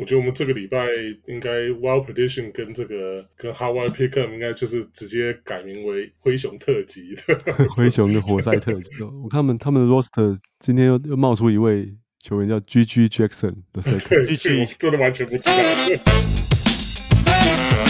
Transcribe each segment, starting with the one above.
我觉得我们这个礼拜应该 Wild Prediction 跟这个跟 Hawaii Pickup 应该就是直接改名为灰熊特辑的 灰熊的活塞特辑。我看他们他们的 Roster 今天又又冒出一位球员叫 GG Jackson 的 Second，真的完全不知道。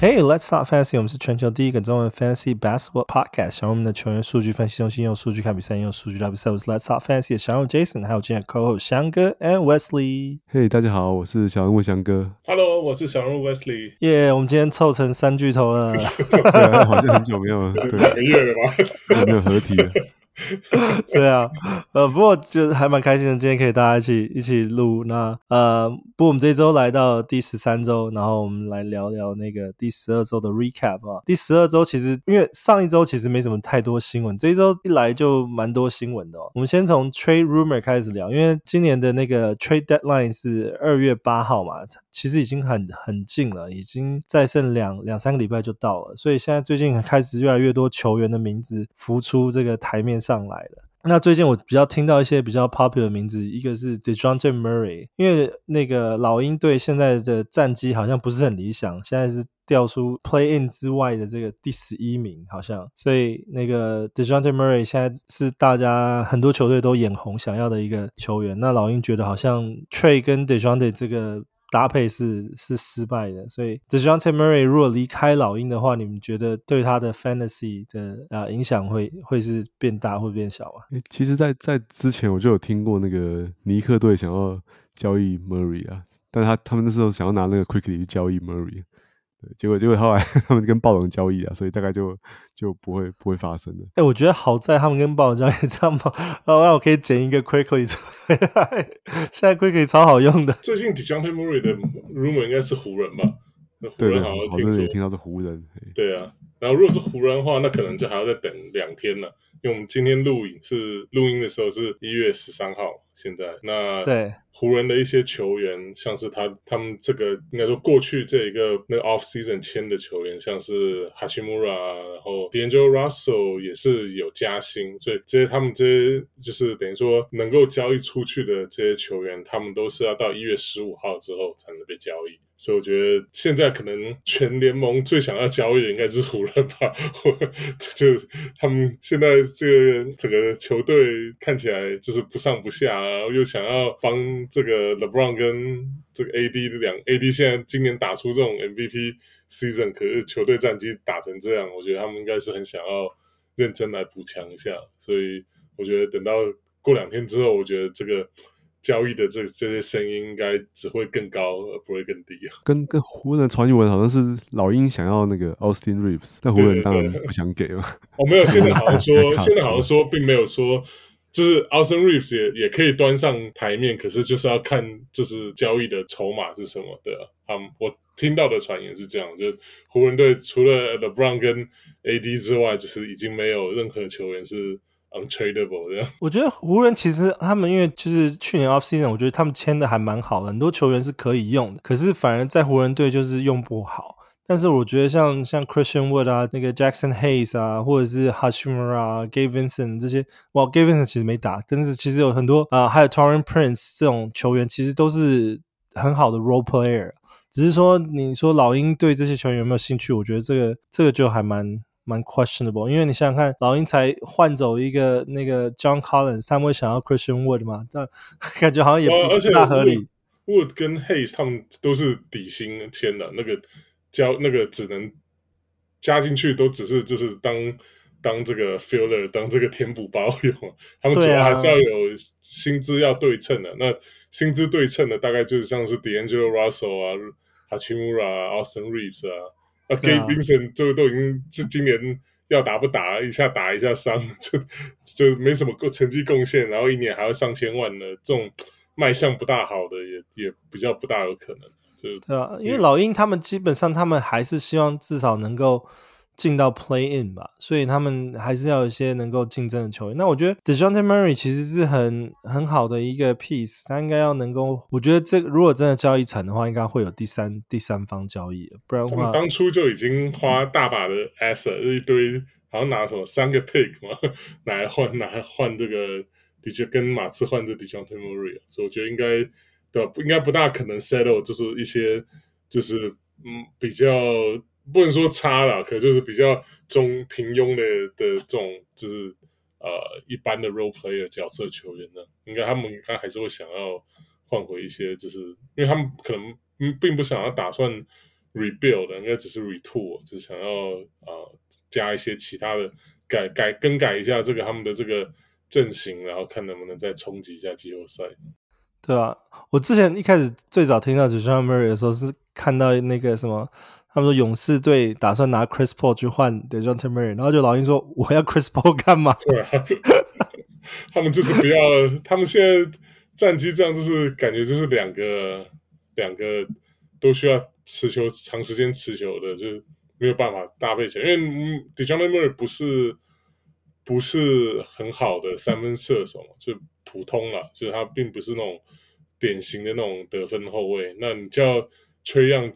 Hey, let's talk fantasy。我们是全球第一个中文 fantasy basketball podcast。小人物们的球员数据分析中心，用数据看比赛，用数据打比赛。我是 Let's talk fantasy 的小人物 Jason，还有今天 co-host 翔哥 and Wesley。Hey，，大家好，我是小人物翔哥。Hello，我是小人物 Wesley。耶，我们今天凑成三巨头了。对，好像很久没有，对，两个月了吧？没有合体了。对啊，呃，不过就还蛮开心的，今天可以大家一起一起录。那呃，不过我们这周来到第十三周，然后我们来聊聊那个第十二周的 recap 啊。第十二周其实因为上一周其实没什么太多新闻，这一周一来就蛮多新闻的哦。我们先从 trade rumor 开始聊，因为今年的那个 trade deadline 是二月八号嘛，其实已经很很近了，已经再剩两两三个礼拜就到了，所以现在最近开始越来越多球员的名字浮出这个台面上。上来了。那最近我比较听到一些比较 popular 的名字，一个是 DeJounte Murray，因为那个老鹰队现在的战绩好像不是很理想，现在是掉出 Play In 之外的这个第十一名，好像，所以那个 DeJounte Murray 现在是大家很多球队都眼红想要的一个球员。那老鹰觉得好像 Trey 跟 DeJounte 这个。搭配是是失败的，所以 d e j o n t e Murray 如果离开老鹰的话，你们觉得对他的 Fantasy 的啊影响会会是变大或变小啊？其实在，在之前我就有听过那个尼克队想要交易 Murray 啊，但他他们那时候想要拿那个 Quickly 去交易 Murray。对，结果结果后来 他们跟暴龙交易啊，所以大概就就不会不会发生了。哎、欸，我觉得好在他们跟暴龙交易这样吧，然后让我可以捡一个 Quickley 出来。现在 Quickley 超好用的。最近 DeJounte Murray 的 rumor 应该是湖人吧？湖人好像听说，对对，听到是湖人。对啊，然后如果是湖人的话，那可能就还要再等两天了，因为我们今天录影是录音的时候是一月十三号。现在那对湖人的一些球员，像是他他们这个应该说过去这一个那个 off season 签的球员，像是哈奇穆拉，然后 D'Angelo Russell 也是有加薪，所以这些他们这些就是等于说能够交易出去的这些球员，他们都是要到一月十五号之后才能被交易。所以我觉得现在可能全联盟最想要交易的应该是湖人吧，就他们现在这个整个球队看起来就是不上不下。然后又想要帮这个 LeBron 跟这个 AD 两 AD 现在今年打出这种 MVP season，可是球队战绩打成这样，我觉得他们应该是很想要认真来补强一下。所以我觉得等到过两天之后，我觉得这个交易的这这些声音应该只会更高而不会更低。跟跟湖人传闻好像是老鹰想要那个 Austin Reeves，但湖人当然不想给了。哦，没有，现在好像说现在好像说并没有说。就是 Austin Reeves 也也可以端上台面，可是就是要看就是交易的筹码是什么的。嗯、um，我听到的传言是这样，就湖人队除了 LeBron 跟 AD 之外，就是已经没有任何球员是 untradeable 的。我觉得湖人其实他们因为就是去年 off season，我觉得他们签的还蛮好的，很多球员是可以用的，可是反而在湖人队就是用不好。但是我觉得像像 Christian Wood 啊，那个 Jackson Hayes 啊，或者是 Hashimura、啊 Gabe Vincent 这些，哇，Gavinson 其实没打，但是其实有很多啊、还有 Taurean Prince 这种球员，其实都是很好的 role player。只是说，你说老鹰对这些球员有没有兴趣？我觉得这个这个就还蛮蛮 questionable，因为你想想看，老鹰才换走一个那个 John Collins，他们会想要 Christian Wood 吗？但 感觉好像也不大合理。Wood 跟 Hayes 他们都是底薪签的那个。交那个只能加进去，都只是就是当当这个 filler，当这个填补包用。他们主要还是要有薪资要对称的。啊、那薪资对称的大概就是像是 D'Angelo Russell 啊、Hachimura 啊、Austin Reeves 啊，那 Gabe Vincent 就都已经是今年要打不打一下打一下伤，就就没什么成绩贡献，然后一年还要上千万呢这种卖相不大好的，也也比较不大有可能。就对啊，因为老鹰他们基本上他们还是希望至少能够进到 Play In 吧，所以他们还是要有一些能够竞争的球员。那我觉得 Dejounte Murray 其实是很很好的一个 piece，他应该要能够，我觉得这个如果真的交易惨的话，应该会有第三第三方交易，不然的话，当初就已经花大把的 asset 一堆，好像拿什么三个 pick 嘛，拿来换拿来换这个，的确跟马刺换这 Dejounte Murray，所以我觉得应该对吧？应该不大可能 settle，就是一些就是嗯比较。不能说差了，可就是比较中平庸的的这种，就是呃一般的 role player 角色球员呢，应该他们应该还是会想要换回一些，就是因为他们可能并不想要打算 rebuild，应该只是 retool，就是想要呃加一些其他的改改更改一下这个他们的这个阵型，然后看能不能再冲击一下季后赛。对啊，我之前一开始最早听到 John Murray 的时候，是看到那个什么。他们说勇士队打算拿 Chris Paul 去换 Dejounte Murray，然后就老鹰说，我要 Chris Paul 干嘛？对啊，他们就是不要，他们现在战绩这样，就是感觉就是两个两个都需要持球长时间持球的，就是没有办法搭配起来。因为 Dejounte Murray 不是不是很好的三分射手嘛，就普通了，就是他并不是那种典型的那种得分后卫。那你叫 Trae Young。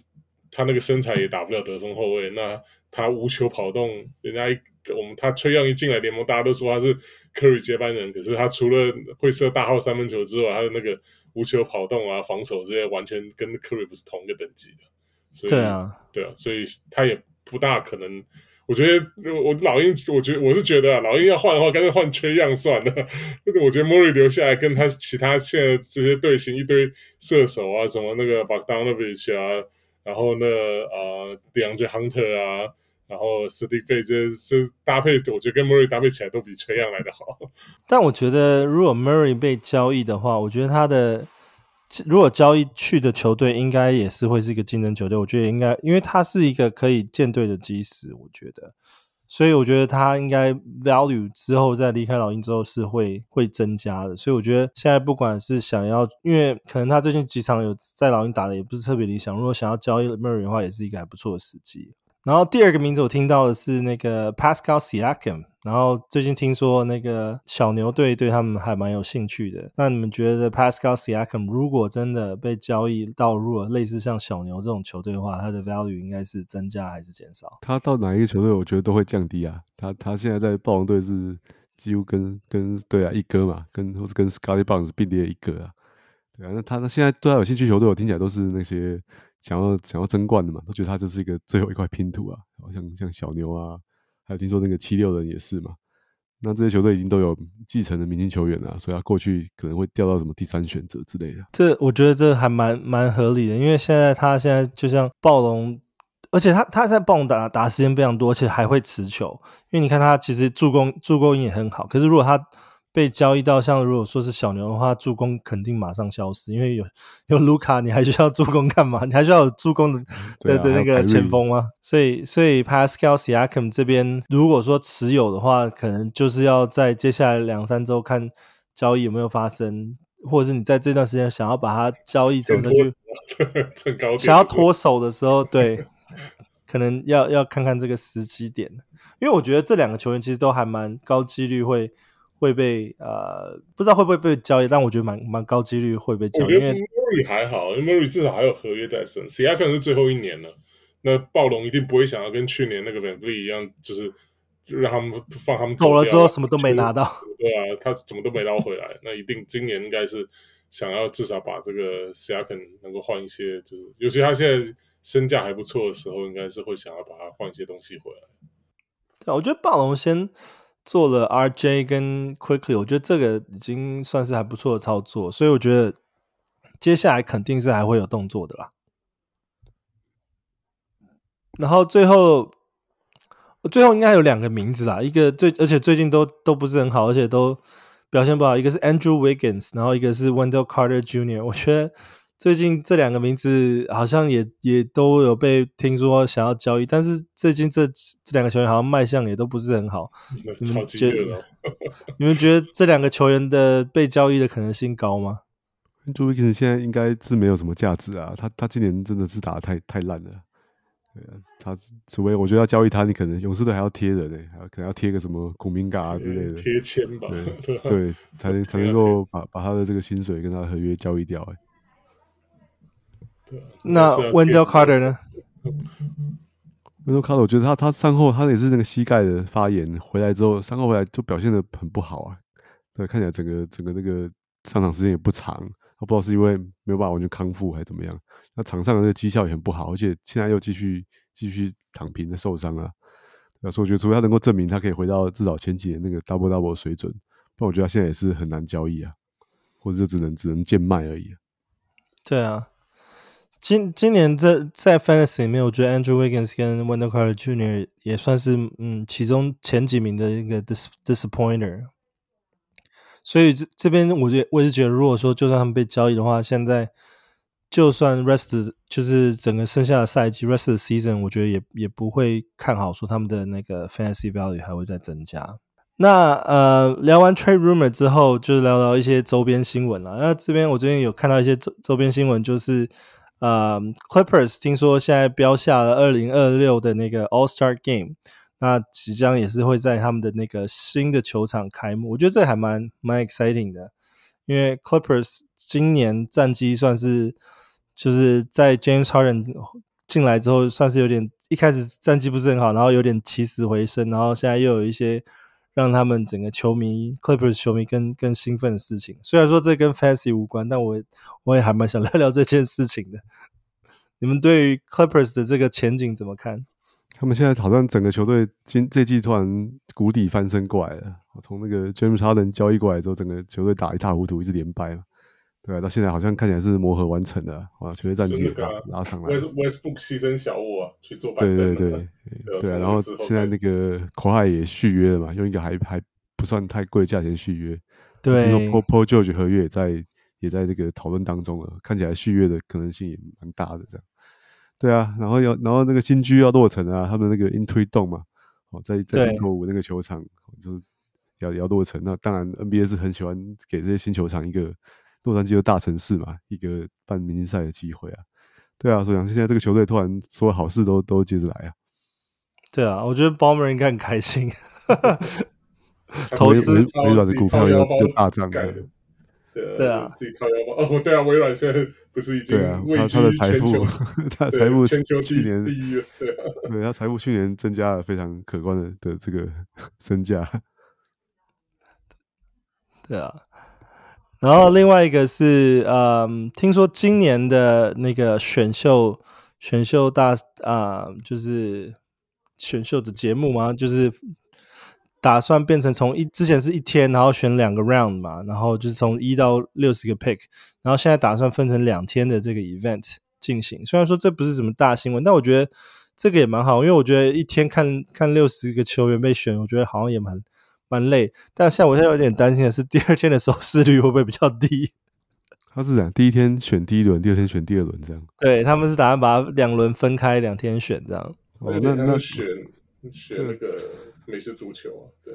他那个身材也打不了得分后卫，那他无球跑动，人家一我们他崔样一进来联盟，大家都说他是 Curry 接班人，可是他除了会射大号三分球之外，他的那个无球跑动啊、防守这些，完全跟 Curry 不是同一个等级的。所以对啊，对啊，所以他也不大可能。我觉得我老鹰，我觉得我是觉得啊，老鹰要换的话，干脆换崔样算了。我觉得 Murray 留下来跟他其他现在这些队形一堆射手啊，什么那个 Bogdanovic 啊。然后呢，呃 d e a n d r Hunter 啊，然后 s t e p h e 这这搭配，我觉得跟 Murray 搭配起来都比车样来的好。但我觉得，如果 Murray 被交易的话，我觉得他的如果交易去的球队，应该也是会是一个竞争球队。我觉得应该，因为他是一个可以建队的基石，我觉得。所以我觉得他应该 value 之后在离开老鹰之后是会会增加的。所以我觉得现在不管是想要，因为可能他最近几场有在老鹰打的也不是特别理想，如果想要交易 Murray 的话，也是一个还不错的时机。然后第二个名字我听到的是那个 Pascal Siakam。然后最近听说那个小牛队对他们还蛮有兴趣的。那你们觉得 Pascal Siakam 如果真的被交易到如果类似像小牛这种球队的话，他的 value 应该是增加还是减少？他到哪一个球队，我觉得都会降低啊。他他现在在暴龙队是几乎跟跟对啊一哥嘛，跟或是跟 Scottie Barnes 并列一哥啊。对啊，那他那现在对他有兴趣球队，我听起来都是那些想要想要争冠的嘛，都觉得他就是一个最后一块拼图啊。好像像小牛啊。还有听说那个七六人也是嘛？那这些球队已经都有继承的明星球员了，所以他过去可能会掉到什么第三选择之类的。这我觉得这还蛮蛮合理的，因为现在他现在就像暴龙，而且他他在暴龙打打时间非常多，而且还会持球。因为你看他其实助攻助攻也很好，可是如果他被交易到像如果说是小牛的话，助攻肯定马上消失，因为有有卢卡，你还需要助攻干嘛？你还需要有助攻的的那个前锋吗？所以所以 Pascal Siakam 这边如果说持有的话，可能就是要在接下来两三周看交易有没有发生，或者是你在这段时间想要把它交易走，那就想要脱手的时候，对，可能要要看看这个时机点，因为我觉得这两个球员其实都还蛮高几率会。会被呃，不知道会不会被交易，但我觉得蛮蛮高几率会被交易。我觉得 Murray 还好，因为 Murray 至少还有合约在身，Siakam 可能是最后一年了。那暴龙一定不会想要跟去年那个 VanVleet 一样，就是就让他们放他们走，走了之后什么都没拿到。对啊，他怎么都没捞回来。那一定今年应该是想要至少把这个 Siakam 能够换一些，就是尤其他现在身价还不错的时候，应该是会想要把它换一些东西回来。对啊，我觉得暴龙先。做了 RJ 跟 Quickly，我觉得这个已经算是还不错的操作，所以我觉得接下来肯定是还会有动作的啦。然后最后，最后应该有两个名字啦，一个最而且最近都都不是很好，而且都表现不好，一个是 Andrew Wiggins，然后一个是 Wendell Carter Jr。我觉得。最近这两个名字好像也也都有被听说想要交易，但是最近这这两个球员好像卖相也都不是很好。你们觉得？你们觉得这两个球员的被交易的可能性高吗？朱维金现在应该是没有什么价值啊，他他今年真的是打的太太烂了。对啊，他除非我觉得要交易他，你可能勇士队还要贴人呢，还可能要贴个什什么孔明嘎啊之类的贴签吧，对对，才能才能够把把他的这个薪水跟他的合约交易掉哎。那 Wendell Carter 呢？Wendell Carter 我觉得他他伤后他也是那个膝盖的发炎，回来之后伤后回来就表现的很不好啊。对，看起来整个整个那个上场时间也不长，我不知道是因为没有办法完全康复还是怎么样。那场上的那个绩效也很不好，而且现在又继续继续躺平的受伤啊。所以我觉得，除非他能够证明他可以回到至少前几年那个 double double 水准，不然我觉得他现在也是很难交易啊，或者就只能只能贱卖而已啊。对啊，今今年在在 Fantasy 里面，我觉得 Andrew Wiggins 跟 Wendell Carter Jr. 也算是嗯其中前几名的一个 dis disappointer。所以这这边，我觉得我是觉得，如果说就算他们被交易的话，现在。就算 rest 就是整个剩下的赛季 rest 的 season，我觉得也也不会看好说他们的那个 fantasy value 还会再增加。那呃聊完 trade rumor 之后，就聊聊一些周边新闻了。那这边我最近有看到一些周周边新闻，就是呃 Clippers 听说现在标下了二零二六的那个 All Star Game，那即将也是会在他们的那个新的球场开幕。我觉得这还蛮蛮 exciting 的，因为 Clippers 今年战绩算是。就是在 James Harden 进来之后，算是有点一开始战绩不是很好，然后有点起死回生，然后现在又有一些让他们整个球迷 Clippers 球迷更更兴奋的事情。虽然说这跟 Fantasy 无关，但我我也还蛮想聊聊这件事情的。你们对于 Clippers 的这个前景怎么看？他们现在好像整个球队今这季突然谷底翻身过来了。从那个 James Harden 交易过来之后，整个球队打一塌糊涂，一直连败嘛。对啊，到现在好像看起来是磨合完成了，啊！球队战绩拉拉上来。Westbrook 牺牲小我啊，去做对对对对，对啊。然后现在那个 Kawhi 也续约了嘛，用一个还还不算太贵的价钱续约。对。听说 Paul George 合约也在也在这个讨论当中了，看起来续约的可能性也蛮大的这样。对啊，然后要然后那个新居要落成啊，他们那个 Intuit Dome 嘛，哦，在在英国五那个球场就是要要落成。那当然 NBA 是很喜欢给这些新球场一个。洛杉矶的大城市嘛，一个办明星赛的机会啊，对啊，所以现在这个球队突然所有好事都都接着来啊，对啊，我觉得鲍默应该很开心，投资微软的股票又又大涨了，对啊，自己掏腰包哦，对啊，微软现在不是已经对啊，他他的财富，他财富全球去年第一，对啊，对他财富去年增加了非常可观的的这个 身价，对啊。然后另外一个是，嗯，听说今年的那个选秀选秀大啊，就是选秀的节目嘛，就是打算变成从一之前是一天，然后选两个 round 嘛，然后就是从一到六十个 pick，然后现在打算分成两天的这个 event 进行。虽然说这不是什么大新闻，但我觉得这个也蛮好，因为我觉得一天看看六十个球员被选，我觉得好像也蛮。蛮累，但像我现在有点担心的是，第二天的收视率会不会比较低？他是这样，第一天选第一轮，第二天选第二轮，这样。对，他们是打算把两轮分开，两天选这样。哦，那那选选那个美式足球啊，对。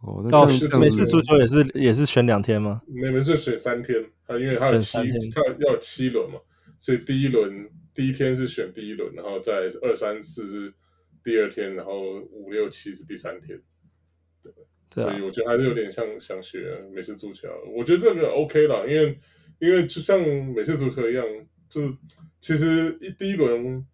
哦，那美式美式足球也是也是选两天吗？没没是选三天，他因为他有七，他要有七轮嘛，所以第一轮第一天是选第一轮，然后再二三四是第二天，然后五六七是第三天。对啊、所以我觉得还是有点像想学美式足球，我觉得这个 OK 啦，因为因为就像美式足球一样，就其实一第一轮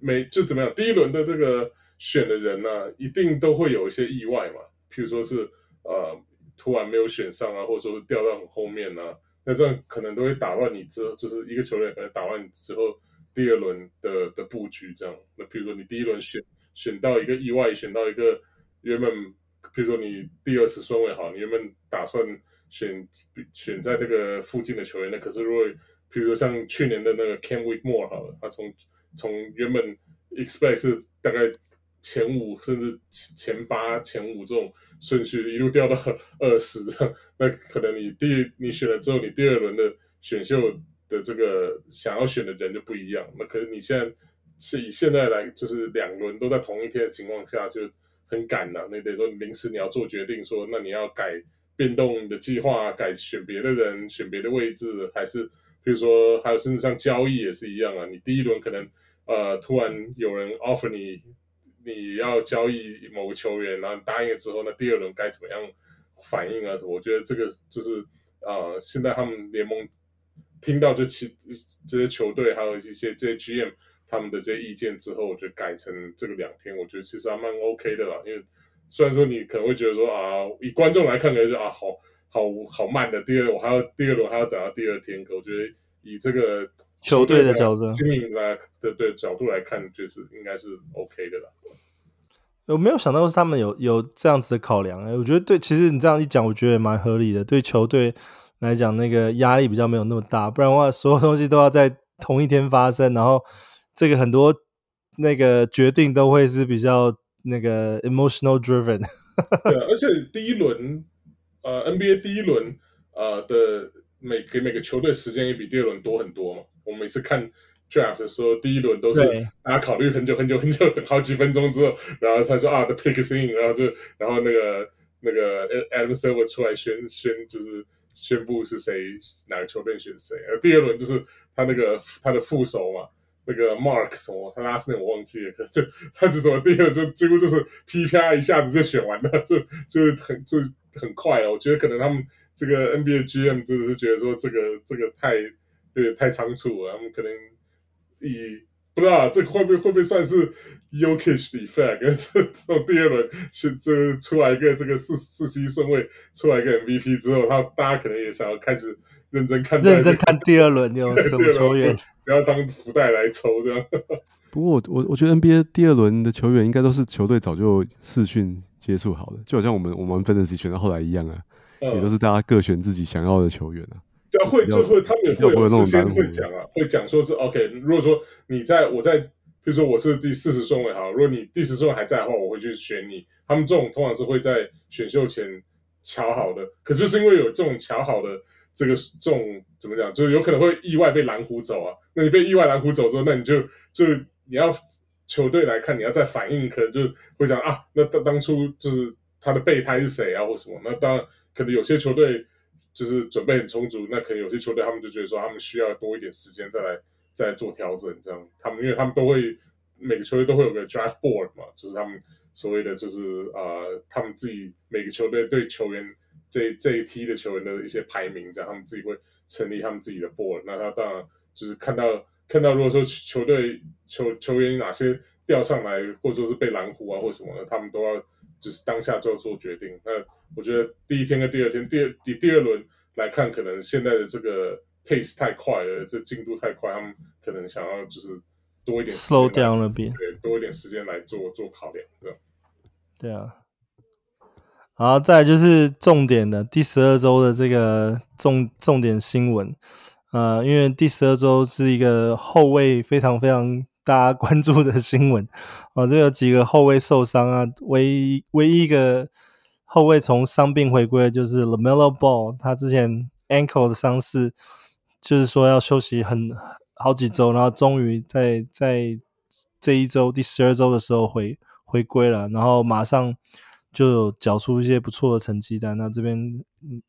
每就怎么样，第一轮的这个选的人呢、一定都会有一些意外嘛，譬如说是呃突然没有选上啊，或者说掉到很后面啊，那这样可能都会打乱你之后，就是一个球员可能打乱之后第二轮的的布局这样。那譬如说你第一轮选选到一个意外，选到一个原本。比如说你第二次顺位好，你原本打算选选在那个附近的球员，那可是如果比如说像去年的那个 Cam Whitmore 好了，他从从原本 expect 是大概前五甚至前八前五这种顺序，一路掉到二十，那可能你第你选了之后，你第二轮的选秀的这个想要选的人就不一样。那可是你现在是以现在来，就是两轮都在同一天的情况下就。很赶呐、啊，那得说临时你要做决定说，那你要改变动你的计划，改选别的人，选别的位置，还是比如说还有甚至像交易也是一样啊。你第一轮可能呃，突然有人 offer 你你要交易某个球员，然后答应了之后，那第二轮该怎么样反应啊？什么？我觉得这个就是呃，现在他们联盟听到这其这些球队还有一些这些 GM 他们的这些意见之后，我觉得改成这个两天，我觉得其实还蛮 OK 的啦。因为虽然说你可能会觉得说啊，以观众来看，可能就啊好。好好慢的，第二我还要第二轮还要等到第二天，可我觉得以这个球队的角度，经营来的对角度来看，就是应该是 OK 的啦。我没有想到是他们有有这样子的考量，哎，我觉得对，其实你这样一讲，我觉得也蛮合理的。对球队来讲，那个压力比较没有那么大，不然的话，所有东西都要在同一天发生，然后这个很多那个决定都会是比较那个 emotional driven。对，而且第一轮。呃，NBA 第一轮呃的每给每个球队时间也比第二轮多很多嘛。我每次看 draft 的时候，第一轮都是大家考虑很久很久很久，等好几分钟之后，然后才说啊，the pick is in，然后就然后那个那个 Adam Silver 出来宣宣就是宣布是谁哪个球队选谁。而第二轮就是他那个他的副手嘛，那个 Mark 什么，他 last name 我忘记了，可就他就什么第二就几乎就是噼啪一下子就选完了，就就是很就是。很快哦，我觉得可能他们这个 NBA GM 真的是觉得说这个这个太有点太仓促了，他们可能以不知道这个会不会会不会算是 Jokic 的 effect，这这种第二轮是这出来一个这个四四十一顺位出来一个 MVP 之后，他大家可能也想要开始认真看认真看第二轮有什么球员，不要当福袋来抽这样。不过我我我觉得 NBA 第二轮的球员应该都是球队早就试训。接触好的，就好像我们我们分的 y 选到后来一样啊，嗯、也都是大家各选自己想要的球员啊。对啊，会就会他们也会有事先会讲啊，会讲说是 OK。如果说你在我在，比如说我是第四十顺位哈，如果你第十顺位还在的话，我会去选你。他们这种通常是会在选秀前瞧好的，可是就是因为有这种瞧好的这个这种怎么讲，就是有可能会意外被蓝狐走啊。那你被意外蓝狐走之后，那你就就你要。球队来看，你要再反应，可能就会讲啊，那当当初就是他的备胎是谁啊，或什么？那当然，可能有些球队就是准备很充足，那可能有些球队他们就觉得说，他们需要多一点时间再来再来做调整，这样。他们因为他们都会每个球队都会有个 draft board 嘛，就是他们所谓的就是呃，他们自己每个球队对球员这这一批的球员的一些排名，这样他们自己会成立他们自己的 board。那他当然就是看到。看到如果说球队球球员哪些调上来，或者说是被蓝狐啊或什么的，他们都要就是当下就做决定。那我觉得第一天跟第二天，第二第第二轮来看，可能现在的这个 pace 太快了，这进度太快，他们可能想要就是多一点 slow down 了点，对，多一点时间来做做考量，对对啊。好，再来就是重点的第十二周的这个重重点新闻。呃，因为第十二周是一个后卫非常非常大家关注的新闻啊，这有几个后卫受伤啊，唯一唯一一个后卫从伤病回归就是 LaMelo Ball，他之前 ankle 的伤势，就是说要休息很好几周，然后终于在在这一周第十二周的时候回回归了，然后马上就缴出一些不错的成绩单，那这边嗯。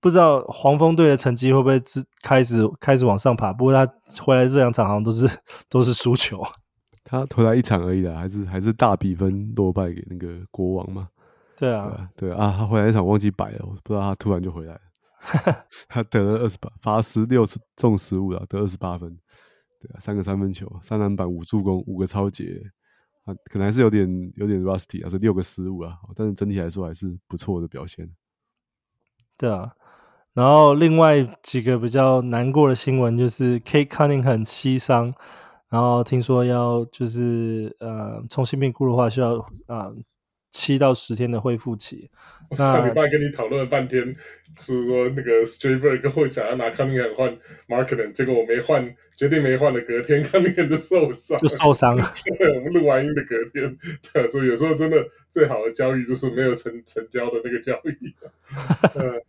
不知道黄蜂队的成绩会不会开开始开始往上爬？不过他回来这两场好像都是都是输球。他回来一场而已的，还是还是大比分落败给那个国王嘛？对啊，对啊，他回来一场忘记摆了，我不知道他突然就回来了。他得了二十八，罚十六中十五了，得二十八分。对啊，三个三分球，三篮板，五助攻，五个超截。啊，可能还是有点有点 rusty 啊，是六个失误啊，但是整体来说还是不错的表现。对啊。然后另外几个比较难过的新闻就是 Kate Cunningham 膝伤，然后听说要就是呃重新评估的话需要啊七到十天的恢复期。我上礼拜跟你讨论了半天，是说那个 Strasburg 跟我想要拿 Cunningham 换 Markkanen，结果我没换，决定没换的隔天 Cunningham 就受伤，就受伤了。对，我们录完音的隔天，对，所以有时候真的最好的交易就是没有成成交的那个交易。呃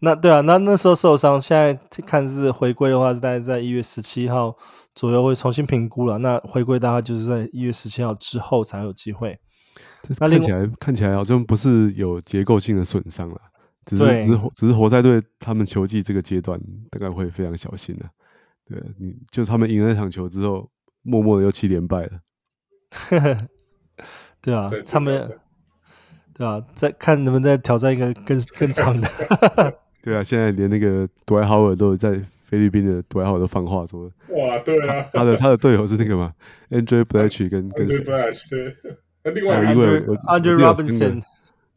那对啊，那那时候受伤，现在看是回归的话，是大概在一月十七号左右会重新评估了。那回归大概就是在一月十七号之后才有机会。那看起来看起来好像不是有结构性的损伤了，只是只是只是活塞队他们球季这个阶段大概会非常小心了。对，你就他们赢了那场球之后，默默的又七连败了。对啊，他们对啊，再看能不能再挑战一个更 更长的。对啊，现在连那个杜埃豪尔都在菲律宾的 dwight howard 都放话说，哇，对啊，他的他的队友是那个嘛，Andre Blatche 跟跟谁？那另外一位 Andre Robinson。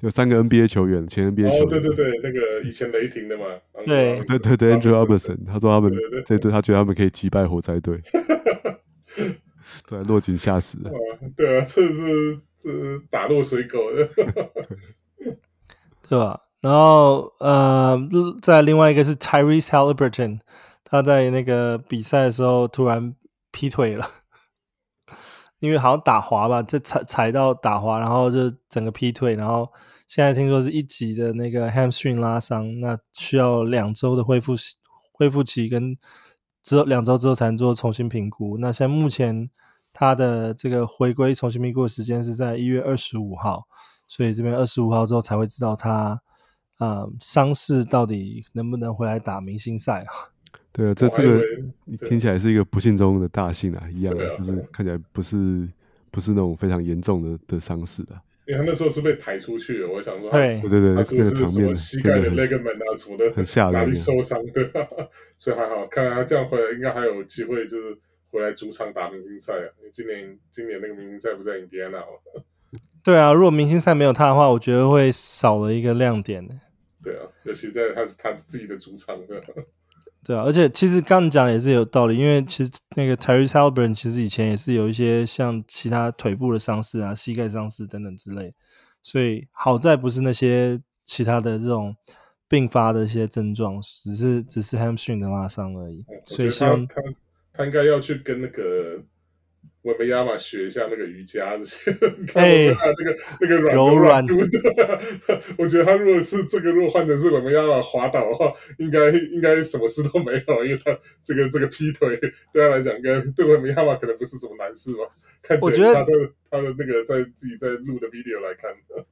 有三个 NBA 球员，前 NBA 球员。哦，对对对，那个以前雷霆的嘛。对对对对，Andrew Robertson，他说他们这队，他觉得他们可以击败活塞队。对，落井下石。对啊，这是这是打落水狗的。对吧？然后呃，在另外一个是 Tyrese Halliburton，他在那个比赛的时候突然劈腿了。因为好像打滑吧，就踩踩到打滑，然后就整个劈腿，然后现在听说是一级的那个 hamstring 拉伤，那需要两周的恢复恢复期，跟之后两周之后才能做重新评估。那现在目前他的这个回归重新评估的时间是在一月二十五号，所以这边二十五号之后才会知道他啊、伤势到底能不能回来打明星赛啊。对啊，这这个听起来是一个不幸中的大幸啊，一样的，就是看起来不是不是那种非常严重的的伤势啊。因为他那时候是被抬出去的，我想说，对对对是不是什么膝盖的 ligament 啊什么的，很吓人，哪里受伤对吧？所以还好，看来他这样回来，应该还有机会，就是回来主场打明星赛啊。因为今年今年那个明星赛不是在印第安纳吗？对啊，如果明星赛没有他的话，我觉得会少了一个亮点。对啊，尤其在他是他自己的主场的。对啊，而且其实刚讲也是有道理，因为其实那个 Tyrese Haliburton 其实以前也是有一些像其他腿部的伤势啊、膝盖伤势等等之类，所以好在不是那些其他的这种并发的一些症状，只是只是 hamstring 的拉伤而已。所以希望他他，他应该要去跟那个。我们亚马学一下那个瑜伽这些，看那个那个软柔软度的。我觉得他如果是这个，如果换成是我们亚马滑倒的话，应该应该什么事都没有，因为他这个这个劈腿对他来讲，应该对我们亚马可能不是什么难事吧？看起来他的他的那个在自己在录的 video 来看，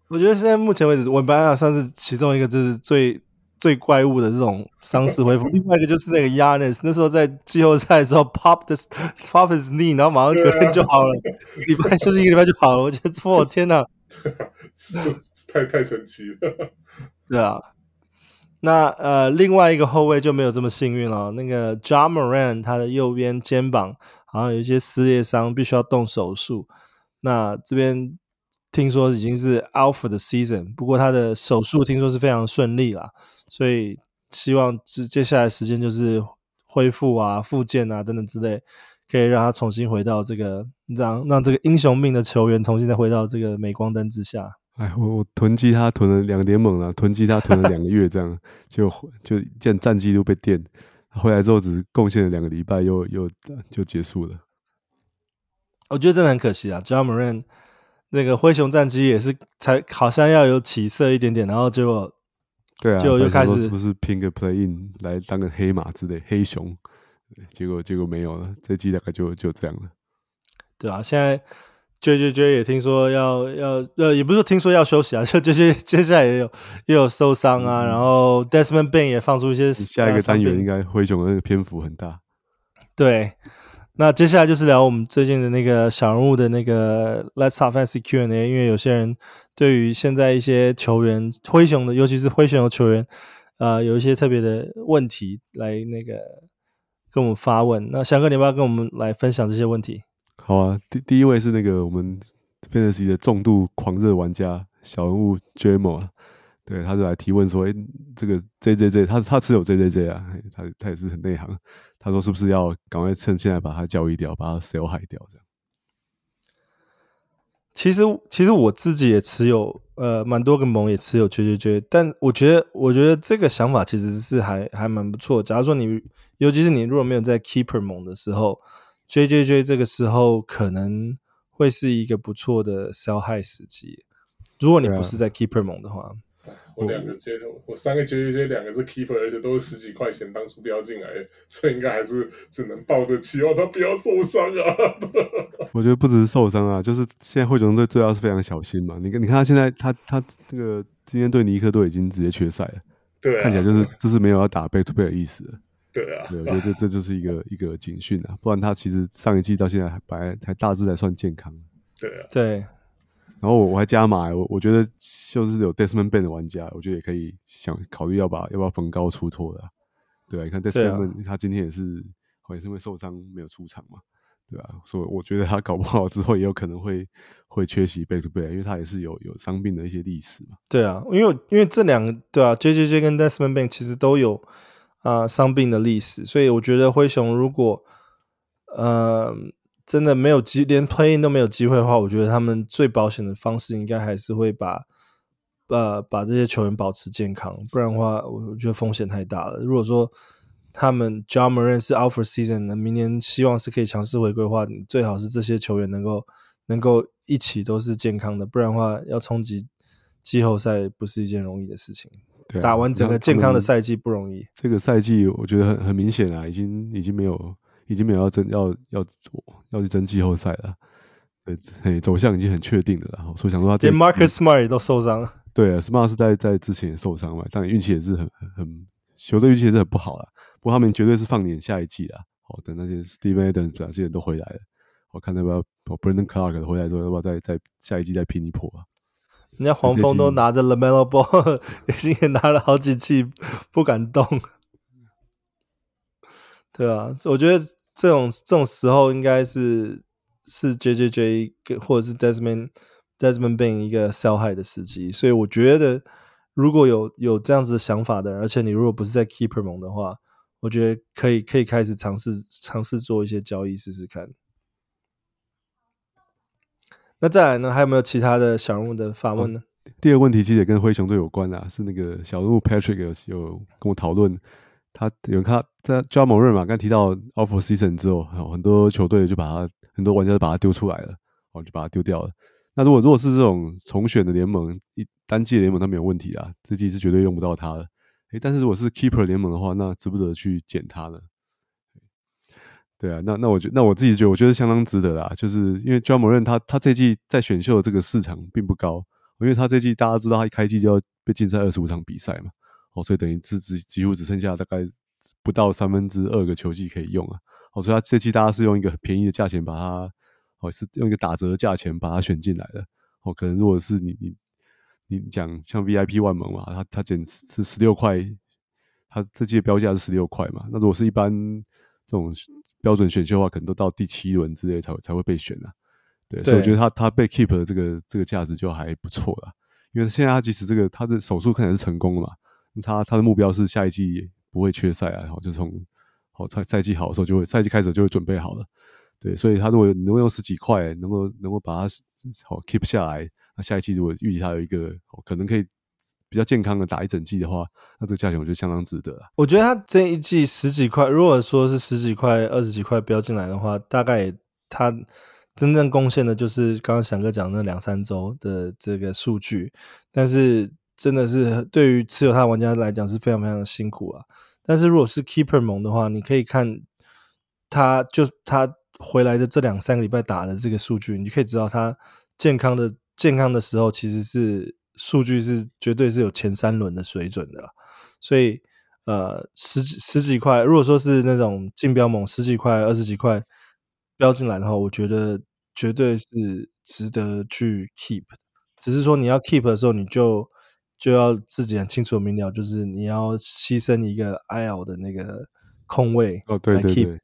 我觉得现在目前为止，我们亚马算是其中一个就是最。最怪物的这种伤势恢复，另外一个就是那个 Giannis，那时候在季后赛的时候 pop this pop his knee，然后马上隔天就好了，礼拜休息一个礼拜就好了。我觉得，我天哪，太太神奇了。对啊，那呃，另外一个后卫就没有这么幸运了。那个 Ja Morant 他的右边肩膀好像有一些撕裂伤，必须要动手术。那这边听说已经是 out for the season，不过他的手术听说是非常顺利啦。所以希望接接下来时间就是恢复啊、复健啊等等之类，可以让他重新回到这个让让这个英雄命的球员重新再回到这个镁光灯之下。哎，我我囤积他囤了两年猛了，囤积他囤了两个月，这样就就见战绩都被垫，回来之后只贡献了两个礼拜又，又又就结束了。我觉得真的很可惜啊，Ja Morant 那个灰熊战绩也是才好像要有起色一点点，然后结果。对啊，就又开始是不是拼个 play in 来当个黑马之类黑熊，结果结果没有了，这季大概就就这样了。对啊，现在 J J J 也听说要要呃，也不是说听说要休息啊，就 J J 接下来也有也有受伤啊，嗯、然后 Desmond Bane 也放出一些。下一个单元应该灰熊的那个篇幅很大。对。那接下来就是聊我们最近的那个小人物的那个 Let's Talk Fantasy Q&A，因为有些人对于现在一些球员灰熊的，尤其是灰熊的球员，呃，有一些特别的问题来那个跟我们发问。那翔哥，你要不要跟我们来分享这些问题？好啊，第第一位是那个我们 Fantasy 的重度狂热玩家小人物 Jamo 啊，对，他就来提问说，诶，这个 JJJ，他他持有 JJJ 啊，他他也是很内行。他说：“是不是要赶快趁现在把它交易掉，把它 sell high 掉？这样。”其实，其实我自己也持有，呃，蛮多个盟也持有 JJJ，但我觉得，我觉得这个想法其实是还还蛮不错。假如说你，尤其是你如果没有在 keeper 盟的时候，JJJ 这个时候可能会是一个不错的 sell high 时机。如果你不是在 keeper 盟的话。我两个接头，我三个接接两个是 keeper，而且都是十几块钱，当初标进来，的，这应该还是只能抱着期望他不要受伤啊。我觉得不只是受伤啊，就是现在汇总队最要是非常小心嘛。你看，你看他现在他他这个今天对尼克都已经直接缺赛了，对、啊，看起来就是就是没有要打 back to back 的意思。对啊，对，我觉得这这就是一个一个警讯啊，不然他其实上一季到现在还本来还大致还算健康。对啊，对。然后我我还加码，我我觉得就是有 Desmond Bane 的玩家，我觉得也可以想考虑要把要不要逢高出脱的、啊。对啊，你看 Desmond 他今天也是好像是因为受伤没有出场嘛。对啊，所以我觉得他搞不好之后也有可能会会缺席 back to back，因为他也是有有伤病的一些历史嘛。对啊，因为因为这两个对啊，J J J 跟 Desmond Bane 其实都有啊、呃、伤病的历史，所以我觉得灰熊如果呃真的没有机连 play in 都没有机会的话，我觉得他们最保险的方式应该还是会把呃把这些球员保持健康，不然的话我我觉得风险太大了。如果说他们 John Morant 是 out for season 的，明年希望是可以强势回归的话，最好是这些球员能够能够一起都是健康的，不然的话要冲击季后赛不是一件容易的事情。对啊，打完整个健康的赛季不容易。这个赛季我觉得很很明显啊，已经已经没有已经没有要争要要要去争季后赛了。对，走向已经很确定了。然后所以想说他连 Marcus Smart 都受伤。对啊，Smart 是在在之前也受伤嘛，但运气也是很很球队运气也是很不好啦。不过他们绝对是放眼下一季的，好，等那些 Steven Adams 这些人都回来了，我看要不要 Brandon Clarke 回来之后要不要再再下一季再拼一波啊？人家黄蜂都拿着 LaMelo Ball，已经也拿了好几季不敢动，对啊，我觉得这种这种时候应该是是 JJJ 或者是 Desmond Desmond Bane 一个 sell high 的时机，所以我觉得如果有有这样子的想法的人，而且你如果不是在 Keeper 盟的话。我觉得可以，可以开始尝试尝试做一些交易试试看。那再来呢？还有没有其他的小人物的发问呢？哦，第二个问题其实也跟灰熊队有关啊，是那个小人物 Patrick 有有跟我讨论，他有他在 Ja Morant 嘛，刚提到 Offseason 之后，很多球队就把他，很多玩家就把他丢出来了，哦，就把他丢掉了。那如果如果是这种重选的联盟，一单季联盟，他没有问题啊，这季是绝对用不到他的。诶，但是如果是 Keeper 联盟的话，那值不值得去捡他呢？对啊，那那我觉那我自己觉得，我觉得相当值得啦。就是因为 Ja Morant 他他这季在选秀的这个市场并不高，因为他这季大家知道他一开季就要被禁赛二十五场比赛嘛，哦，所以等于只只几乎只剩下大概不到三分之二个球季可以用啊。哦，所以他这期大家是用一个很便宜的价钱把它，哦，是用一个打折的价钱把它选进来的。哦，可能如果是你你。你讲像 VIP 万盟嘛，他他减是十六块，他这季的标价是十六块嘛。那如果是一般这种标准选秀的话，可能都到第七轮之类才才会被选啊。对，对所以我觉得他他被 keep 的这个这个价值就还不错了。因为现在他即使这个他的手术看起来是成功了嘛，他他的目标是下一季不会缺赛啊，然后就从好赛赛季好的时候就会赛季开始就会准备好了。对，所以他如果能够用十几块能够能够把它好 keep 下来。那下一季如果预计他有一个可能可以比较健康的打一整季的话，那这个价钱我觉得相当值得。我觉得他这一季十几块，如果说是十几块、二十几块标进来的话，大概他真正贡献的就是刚刚翔哥讲的那两三周的这个数据。但是真的是对于持有他的玩家来讲是非常非常辛苦啊。但是如果是 Keeper 萌的话，你可以看他就他回来的这两三个礼拜打的这个数据，你可以知道他健康的。健康的时候，其实是数据是绝对是有前三轮的水准的，所以呃十十几块，如果说是那种竞标猛十几块、二十几块标进来的话，我觉得绝对是值得去 keep。只是说你要 keep 的时候，你就就要自己很清楚明了，就是你要牺牲一个 IL 的那个空位哦，对对对。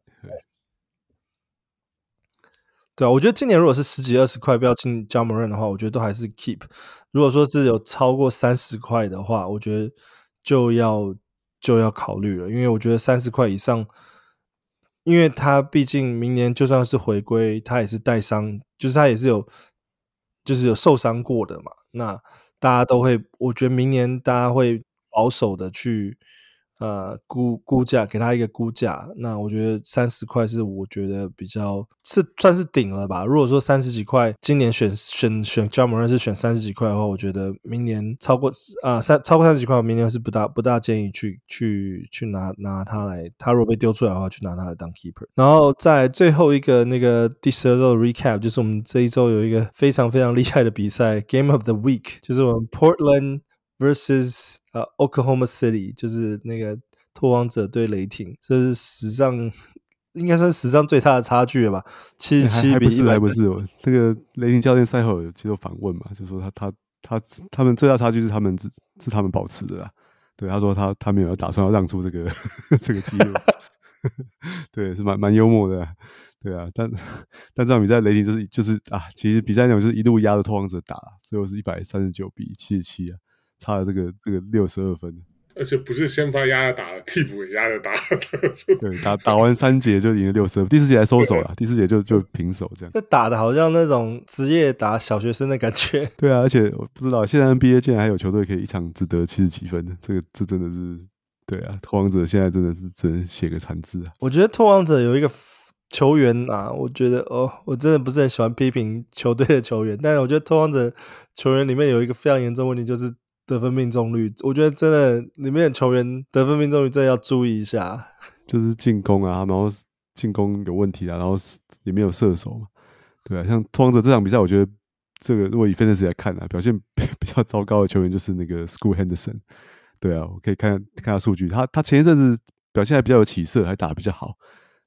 对啊，我觉得今年如果是十几二十块不要进 Ja Morant 的话，我觉得都还是 keep。如果说是有超过三十块的话，我觉得就要就要考虑了，因为我觉得三十块以上，因为他毕竟明年就算是回归，他也是带伤，就是他也是有就是有受伤过的嘛。那大家都会，我觉得明年大家会保守的去。呃，估估价给他一个估价，那我觉得三十块是我觉得比较是算是顶了吧。如果说三十几块，今年选选选 Jamal 是选三十几块的话，我觉得明年超过啊三超过三十几块，明年是不大不大建议去去去拿拿他来。他如果被丢出来的话，去拿他来当 keeper。然后在最后一个那个第十二周的 recap，就是我们这一周有一个非常非常厉害的比赛，Game of the Week，就是我们 Portland versus。呃，Oklahoma City 就是那个拓荒者对雷霆，这是史上应该算史上最大的差距了吧？七十七比一，还不是，还不是。这个雷霆教练赛后有接受访问嘛，就说他他他他们最大差距是他们是是他们保持的啦。对，他说他他没有打算要让出这个 这个记录。对，是蛮蛮幽默的。对啊，但但这场比赛雷霆就是就是啊，其实比赛内容就是一路压着拓荒者打，最后是一百三十九比七十七啊，差了这个这个六十二分。而且不是先发压着打，替补也压着打。对，打打完三节就赢了六十二，第四节还收手了，第四节就就平手这样。那打的好像那种职业打小学生的感觉。对啊，而且我不知道现在 NBA 竟然还有球队可以一场只得七十几分的，这个这真的是对啊，拓荒者现在真的是只能写个惨字啊。我觉得拓荒者有一个。球员啊，我觉得哦，我真的不是很喜欢批评球队的球员，但是我觉得拓荒者球员里面有一个非常严重问题，就是得分命中率。我觉得真的里面的球员得分命中率真的要注意一下。就是进攻啊，然后进攻有问题啊，然后也没有射手嘛。对啊，像拓荒者这场比赛，我觉得这个如果以分析来看啊，表现 比较糟糕的球员就是那个 School Henderson。对啊，我可以看看下数据，他他前一阵子表现还比较有起色，还打得比较好。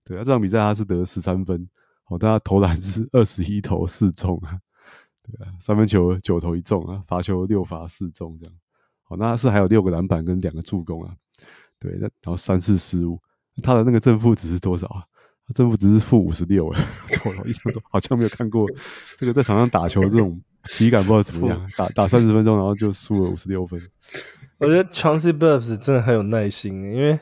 对啊，这场比赛他是得十三分，好，但他投篮是二十一投四中啊，对啊，三分球九投一中啊，罚球六罚四中这样，好，那是还有六个篮板跟两个助攻啊，对，然后三次失误，他的那个正负值是多少啊？正负值是负五十六 啊，我，印象中好像没有看过这个在场上打球这种体感不知道怎么样，打打三十分钟然后就输了五十六分。我觉得 Chauncey Billups 真的很有耐心，因为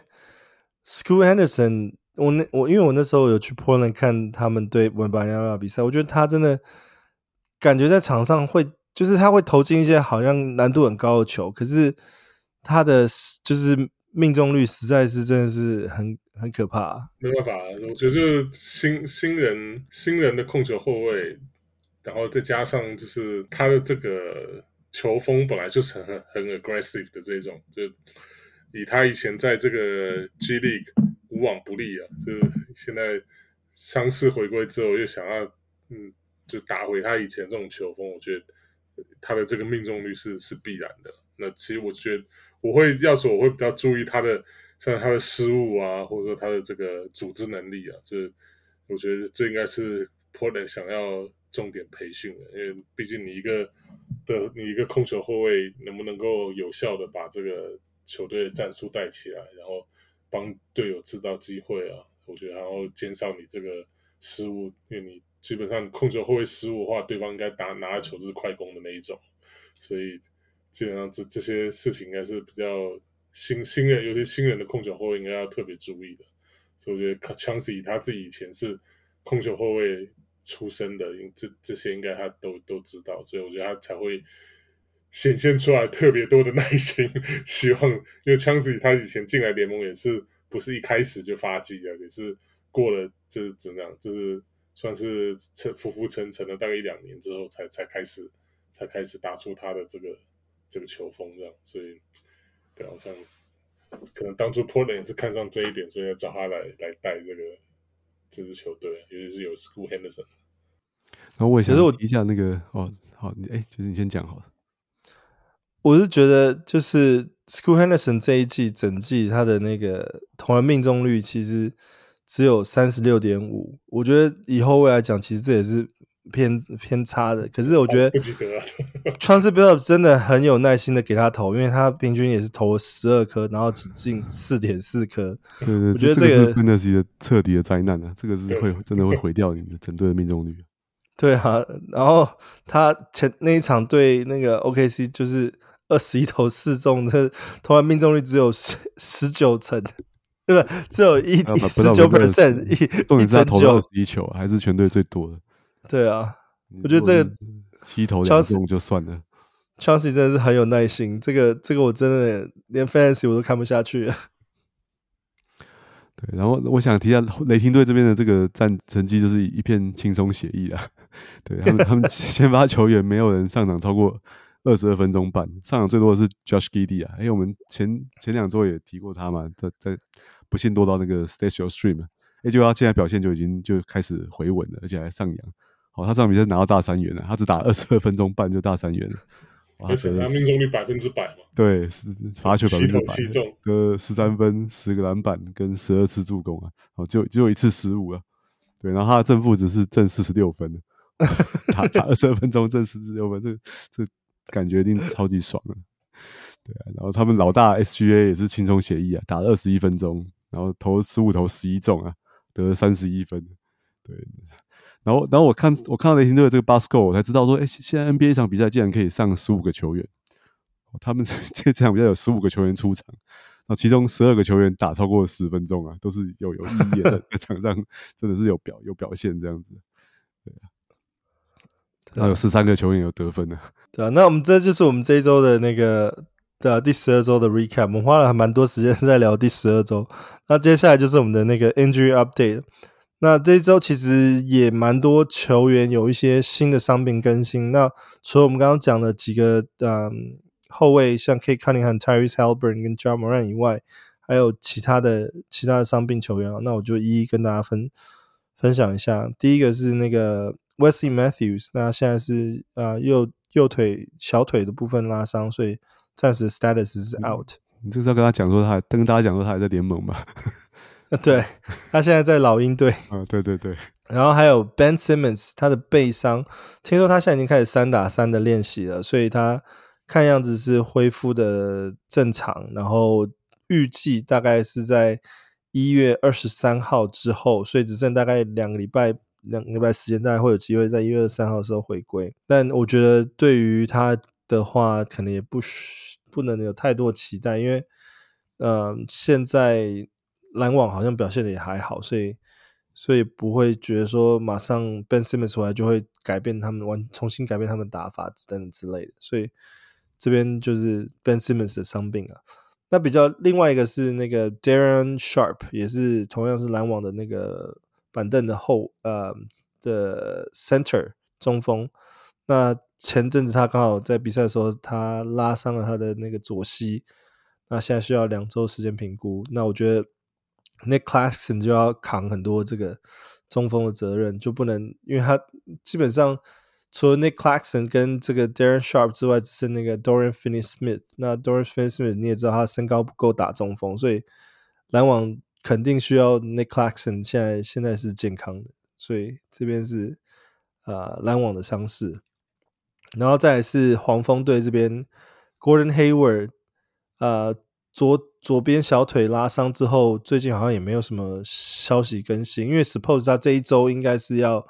School Henderson。我那我因为我那时候有去 Portland 看他们对文班亚比赛，我觉得他真的感觉在场上会，就是他会投进一些好像难度很高的球，可是他的就是命中率实在是真的是很很可怕啊。没办法，我觉得就是新新人新人的控球后卫，然后再加上就是他的这个球风本来就是很很 aggressive 的这种，就以他以前在这个 G League。无往不利啊！就是现在伤势回归之后，又想要嗯，就打回他以前这种球风，我觉得他的这个命中率是是必然的。那其实我觉得我会要说，我会比较注意他的像他的失误啊，或者说他的这个组织能力啊。就是我觉得这应该是 Portland 想要重点培训的，因为毕竟你一个的你一个控球后卫能不能够有效的把这个球队的战术带起来，然后。帮队友制造机会啊，我觉得，然后减少你这个失误，因为你基本上控球后卫失误的话，对方应该打拿的球就是快攻的那一种，所以基本上这这些事情应该是比较新新人，有些新人的控球后卫应该要特别注意的。所以我觉得枪子他自己以前是控球后卫出身的，这这些应该他都都知道，所以我觉得他才会。显现出来特别多的耐心，希望因为枪子他以前进来联盟也是不是一开始就发迹的，也是过了就是怎么样，就是算是沉浮浮沉沉了大概一两年之后才才开始才开始打出他的这个这个球风这样，所以对，好像可能当初 Portland 也是看上这一点，所以要找他来来带这个这支球队，尤其是有 School Henderson。然后我想我提一下那个哦，好，你哎，就是你先讲好了。我是觉得，就是 School Henderson 这一季整季他的那个投篮命中率其实只有三十六点五，我觉得以后未来讲，其实这也是偏偏差的。可是我觉得 Chauncey Billups 真的很有耐心的给他投，因为他平均也是投了十二颗，然后只进四点四颗。对对，我觉得这个、这个、真的是一个彻底的灾难啊！这个是会真的会毁掉你的整队的命中率。对啊，然后他前那一场对那个 OKC 就是。二十一投四中，这投篮命中率只有十十九成，对？只有一十九 percent，一重点是他投了二十一球，还是全队最多的。对啊，我觉得这个七投两中就算了。Chauncey 真的是很有耐心，这个这个我真的连 Fantasy 我都看不下去。对，然后我想提一下雷霆队这边的这个战成绩，就是一片轻松写意啊。对他们，他们先发球员没有人上场超过。二十二分钟半，上场最多的是 Josh Giddey 啊，因为我们前前两周也提过他嘛，在在不幸落到那个 Your Stream，哎，结果他现在表现就已经就开始回稳了，而且还上扬。好，他这场比赛拿到大三元了，他只打二十二分钟半就大三元了。而且他命中率百分之百嘛，对，是罚球百分之百，七中，呃，十三分，十个篮板跟十二次助攻啊，哦，就只有一次失误啊，对，然后他的正负值是正四十六分，打打二十二分钟正四十六分，这这感觉一定超级爽的，对啊，然后他们老大 SGA 也是轻松写意啊，打了二十一分钟，然后投十五投十一中啊，得了三十一分，对。然后，然后我看我看到雷霆队的这个 box score，我才知道说，哎，现在 NBA 一场比赛竟然可以上十五个球员。他们 这这场比赛有十五个球员出场，然后其中十二个球员打超过十分钟啊，都是有有意义的，在场上真的是有表有表现这样子。对啊，然后有十三个球员有得分的。对啊，那我们这就是我们这一周的那个的第十二周的 recap。我们花了还蛮多时间在聊第十二周。那接下来就是我们的那个 injury update。那这一周其实也蛮多球员有一些新的伤病更新。那除了我们刚刚讲的几个嗯后卫，像 Cade Cunningham、Tyrese Haliburton 跟 Ja Morant 以外，还有其他的其他的伤病球员啊，那我就一一跟大家分分享一下。第一个是那个 Wesley Matthews，那现在是啊右右腿小腿的部分拉伤，所以暂时 status 是 out。你这是要跟他讲说他，跟大家讲说他还在联盟吗？对，他现在在老鹰队。啊，对对对。然后还有 Ben Simmons，他的背伤，听说他现在已经开始三打三的练习了，所以他看样子是恢复的正常。然后预计大概是在一月二十三号之后，所以只剩大概两个礼拜，两个礼拜时间，大概会有机会在一月二十三号的时候回归。但我觉得对于他的话，可能也不不能有太多期待，因为嗯、现在。篮网好像表现的也还好，所以所以不会觉得说马上 Ben Simmons 回来就会改变他们完重新改变他们打法等等之类的，所以这边就是 Ben Simmons 的伤病啊。那比较另外一个是那个 Darren Sharp，也是同样是篮网的那个板凳的后呃的 center 中锋。那前阵子他刚好在比赛的时候他拉伤了他的那个左膝，那现在需要两周时间评估。那我觉得。Nick Claxton 就要扛很多这个中锋的责任，就不能，因为他基本上除了 Nick Claxton 跟这个 Darren Sharp 之外，只剩那个 Dorian Finney-Smith。那 Dorian Finney-Smith 你也知道，他身高不够打中锋，所以篮网肯定需要 Nick Claxton。现在现在是健康的，所以这边是啊篮网的伤势。然后再来是黄蜂队这边，Gordon Hayward 啊。左左边小腿拉伤之后，最近好像也没有什么消息更新。因为 suppose 他这一周应该是要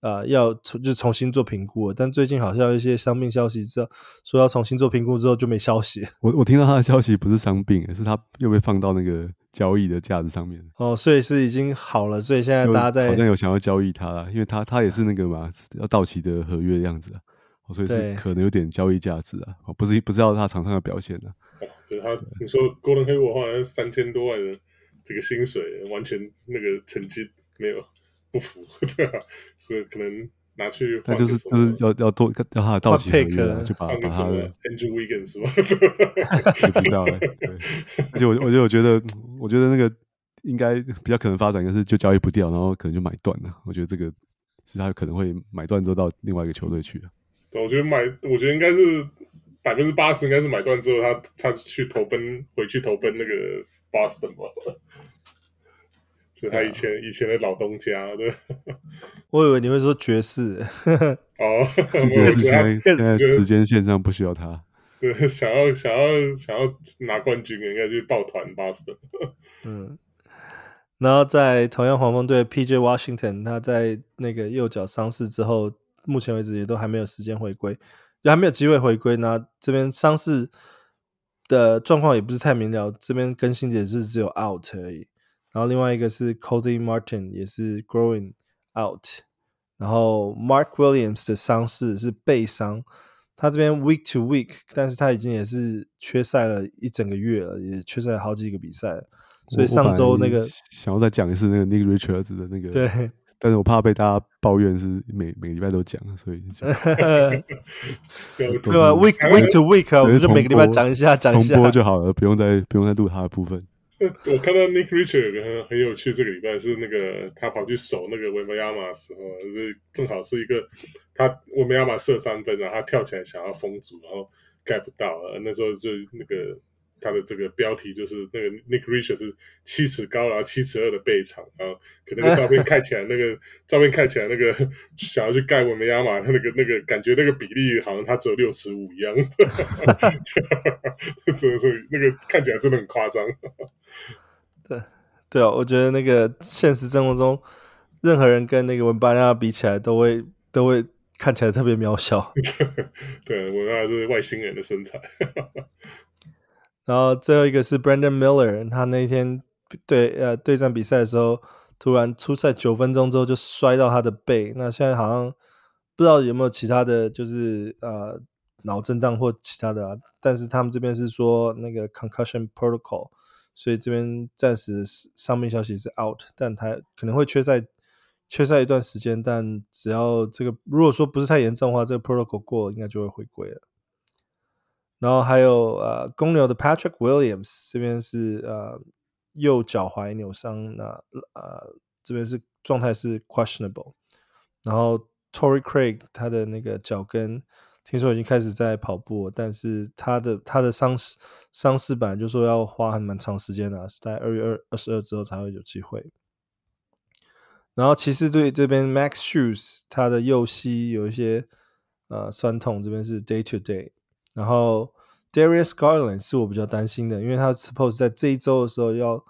呃要就重新做评估了，但最近好像有一些伤病消息之后，说要重新做评估之后就没消息。我我听到他的消息不是伤病，是他又被放到那个交易的架子上面。哦，所以是已经好了，所以现在大家在好像有想要交易他了，因为他他也是那个嘛要到期的合约的样子啊，所以是可能有点交易价值啊，不是不知道他场上的表现呢啊。他，你说 Gordon Hayward 好像三千多万的这个薪水，完全那个成绩没有不符，对吧？所以可能拿去他，就是就是要要多要他的到期合约，就把把他的 Andrew Wiggins 是吧？不知道了。对，而且我我就我觉得我觉得那个应该比较可能发展，就是就交易不掉，然后可能就买断了。我觉得这个是他可能会买断之后到另外一个球队去啊。对，我觉得买，我觉得应该是。百分之八十应该是买断之后他，他他去投奔回去投奔那个 Boston 嘛，就他以前、啊、以前的老东家。对，我以为你会说爵士。哦，爵士现在现在时间线上不需要他。对，想要想要想要拿冠军，应该去抱团 Boston。嗯，然后在同样黄蜂队 PJ Washington，他在那个右脚伤势之后，目前为止也都还没有时间回归。就还没有机会回归，那这边伤势的状况也不是太明了，这边更新也是只有 out 而已。然后另外一个是 Cody Martin 也是 growing out，然后 Mark Williams 的伤势是背伤，他这边 week to week，但是他已经也是缺赛了一整个月了，也缺赛了好几个比赛了，所以上周那个想要再讲一次那个 Nick Richards 的那个对。但是我怕被大家抱怨是每每个礼拜都讲，所以 对吧？Week week to week，我们就每个礼拜讲一下，讲一下，重播就好了，不用再不用再录他的部分。我看到 Nick Richard 很很有趣，这个礼拜是那个他跑去守那个维梅亚马的时候，就是正好是一个他维梅亚马射三分，然后他跳起来想要封阻，然后盖不到，那时候就那个。他的这个标题就是那个 Nick Richards 是七尺高，然后七尺二的背长，然后可能那个照片看起来那个 照片看起来那个 想要去盖文梅亚马，他那个那个感觉那个比例好像他只有六尺五一样，真的是那个看起来真的很夸张。对对啊，我觉得那个现实生活中，任何人跟那个文巴亚比起来，都会都会看起来特别渺小。对，文巴亚是外星人的身材。然后最后一个是 Brandon Miller，他那天对呃对战比赛的时候，突然出赛九分钟之后就摔到他的背，那现在好像不知道有没有其他的就是呃脑震荡或其他的啊，但是他们这边是说那个 concussion protocol，所以这边暂时上面消息是 out，但他可能会缺赛缺赛一段时间，但只要这个如果说不是太严重的话，这个 protocol 过应该就会回归了。然后还有呃，公牛的 Patrick Williams 这边是呃右脚踝扭伤，那呃这边是状态是 questionable。然后 Tory Craig 他的那个脚跟听说已经开始在跑步，但是他的他的伤伤势板就说要花很蛮长时间的，是在二月二二十二之后才会有机会。然后骑士队这边 Max Shoes 他的右膝有一些呃酸痛，这边是 day to day。然后 Darius Garland 是我比较担心的，因为他 suppose 在这一周的时候要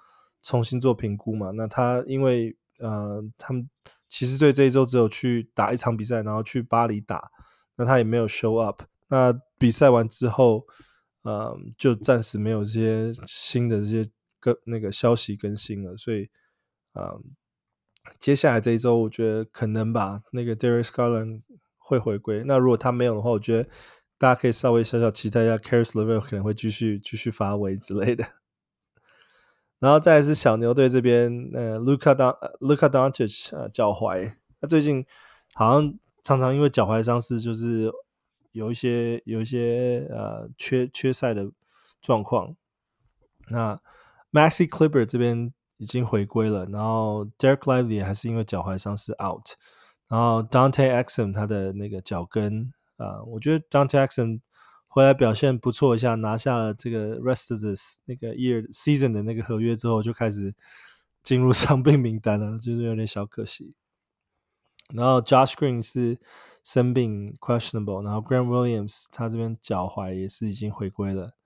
重新做评估嘛。那他因为呃，他们骑士队这一周只有去打一场比赛，然后去巴黎打，那他也没有 show up。那比赛完之后，呃，就暂时没有这些新的这些跟那个消息更新了。所以，呃，接下来这一周我觉得可能吧，那个 Darius Garland 会回归。那如果他没有的话，我觉得。大家可以稍微小小期待一下，Caris LeVert 可能会继续继续发威之类的。然后再是小牛队这边，呃，Luka Don Luka Doncic 呃脚踝，他最近好像常常因为脚踝伤势，就是有一些有一些呃缺缺赛的状况。那 Maxi Clipper 这边已经回归了，然后 Derek Lively 还是因为脚踝伤势 out，然后 Dante Exum 他的那个脚跟。啊，我觉得 Dante Exum 回来表现不错一下，拿下了这个 rest of the 那个 year season 的那个合约之后，就开始进入伤病名单了，就是有点小可惜。然后 Josh Green 是生病 questionable，然后 Grant Williams 他这边脚踝也是已经回归了。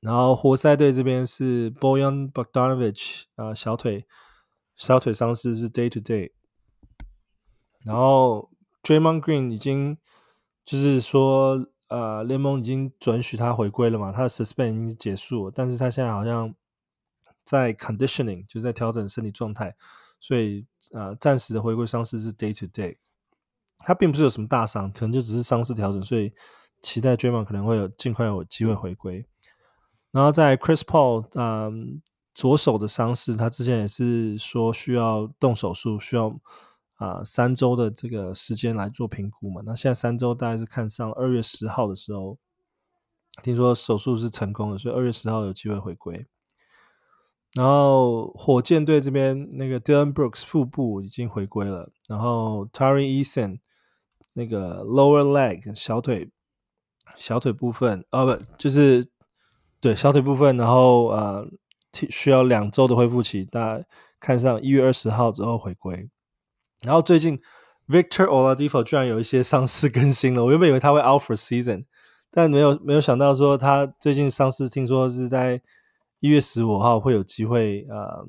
然后活塞队这边是 Bojan Bogdanovic 啊，小腿小腿伤势是 day to day。然后 Draymond Green 已经。就是说，呃，联盟已经准许他回归了嘛，他的 suspend 已经结束了，但是他现在好像在 conditioning，就是在调整身体状态，所以呃，暂时的回归伤势是 day to day，他并不是有什么大伤，可能就只是伤势调整，所以期待 d r a m o n 可能会有尽快有机会回归。然后在 Chris Paul，嗯、左手的伤势，他之前也是说需要动手术，需要。啊，三周的这个时间来做评估嘛？那现在三周大概是看上二月十号的时候，听说手术是成功的，所以二月十号有机会回归。然后火箭队这边那个 Dillon Brooks 腹部已经回归了，然后 Tari Eason 那个 lower leg 小腿小腿部分啊，不就是对小腿部分，然后呃需要两周的恢复期，大概看上一月二十号之后回归。然后最近 Victor Oladipo 居然有一些伤势更新了，我原本以为他会 out for season，但没有没有想到说他最近伤势听说是在一月十五号会有机会呃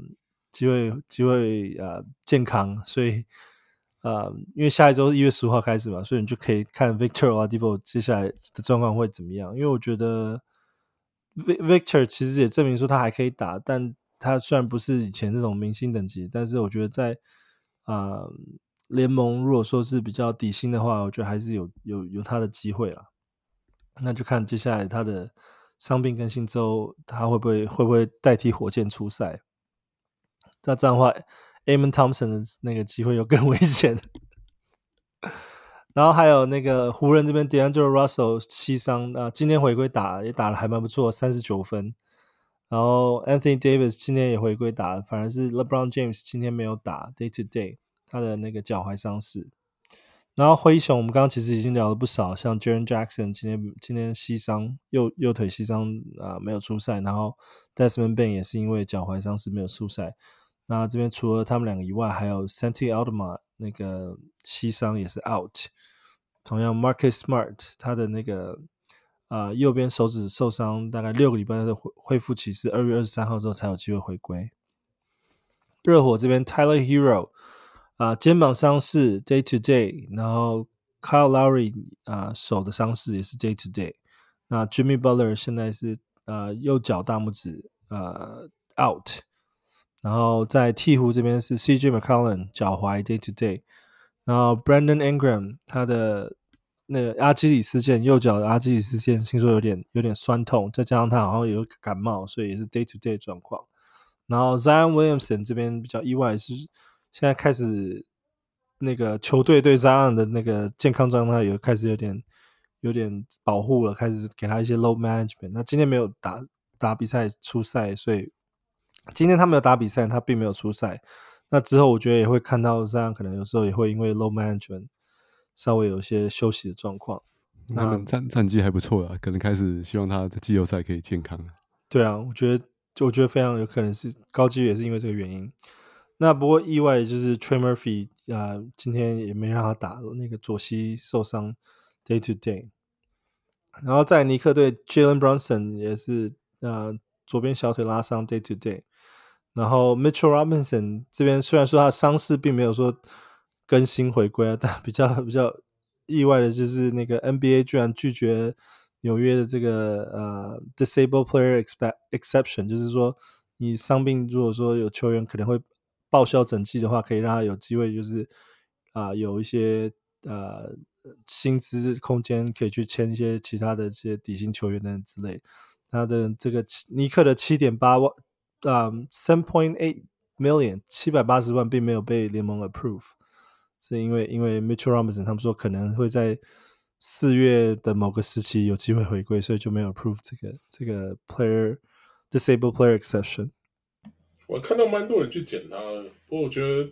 机会机会呃健康，所以呃因为下一周一月十五号开始嘛，所以你就可以看 Victor Oladipo 接下来的状况会怎么样。因为我觉得 Victor 其实也证明说他还可以打，但他虽然不是以前那种明星等级，但是我觉得在啊，联盟如果说是比较底薪的话，我觉得还是有有有他的机会啦。那就看接下来他的伤病更新之后，他会不会会不会代替火箭出赛？那这样的话，Amen Thompson 的那个机会又更 危险。然后还有那个湖人这边 d a n g e l Russell 膝伤啊，今天回归打也打得还蛮不错，三十九分。然后 Anthony Davis 今天也回归打，反而是 LeBron James 今天没有打 Day to Day，他的那个脚踝伤势。然后灰熊我们刚刚其实已经聊了不少，像 Jaren Jackson 今天今天膝伤右右腿膝伤啊、没有出赛，然后 Desmond Bane 也是因为脚踝伤势没有出赛。那这边除了他们两个以外，还有 Santi Aldama 那个膝伤也是 out。同样 Marcus Smart 他的那个。啊、右边手指受伤，大概六个礼拜的恢恢复期是二月二十三号之后才有机会回归。热火这边 Tyler Hero 啊、肩膀伤势 day to day，然后 Kyle Lowry 啊、手的伤势也是 day to day。那 Jimmy Butler 现在是呃右脚大拇指呃 out，然后在鹈鹕这边是 CJ McCollum 脚踝 day to day，然后 Brandon Ingram 他的。那个阿基里斯腱，右脚的阿基里斯腱，听说有点有点酸痛，再加上他好像有感冒，所以也是 day to day 状况。然后 Zion Williamson 这边比较意外是，现在开始那个球队对 Zion 的那个健康状态有开始有点有点保护了，开始给他一些 low management。那今天没有打打比赛出赛，所以今天他没有打比赛，他并没有出赛。那之后我觉得也会看到 Zion 可能有时候也会因为 low management。稍微有一些休息的状况，他们战战绩还不错啊，可能开始希望他的季后赛可以健康。对啊，我觉得，我觉得非常有可能是高几率也是因为这个原因。那不过意外就是 Trey Murphy 啊、呃，今天也没让他打那个左膝受伤，day to day。然后在尼克队，Jalen Brunson 也是呃左边小腿拉伤，day to day。然后 Mitchell Robinson 这边虽然说他伤势并没有说。更新回归啊，但比较比较意外的就是那个 NBA 居然拒绝纽约的这个呃 Disabled Player Exception，就是说你伤病如果说有球员可能会报销整季的话，可以让他有机会就是啊、有一些呃薪资空间可以去签一些其他的这些底薪球员等之类。他的这个尼克的七点八万啊 seven point eight million 七百八十万并没有被联盟 approve。是因为因为 Mitchell Robinson 他们说可能会在四月的某个时期有机会回归，所以就没有 approve 这个这个 player disabled player exception。我看到蛮多人去捡他，不过我觉得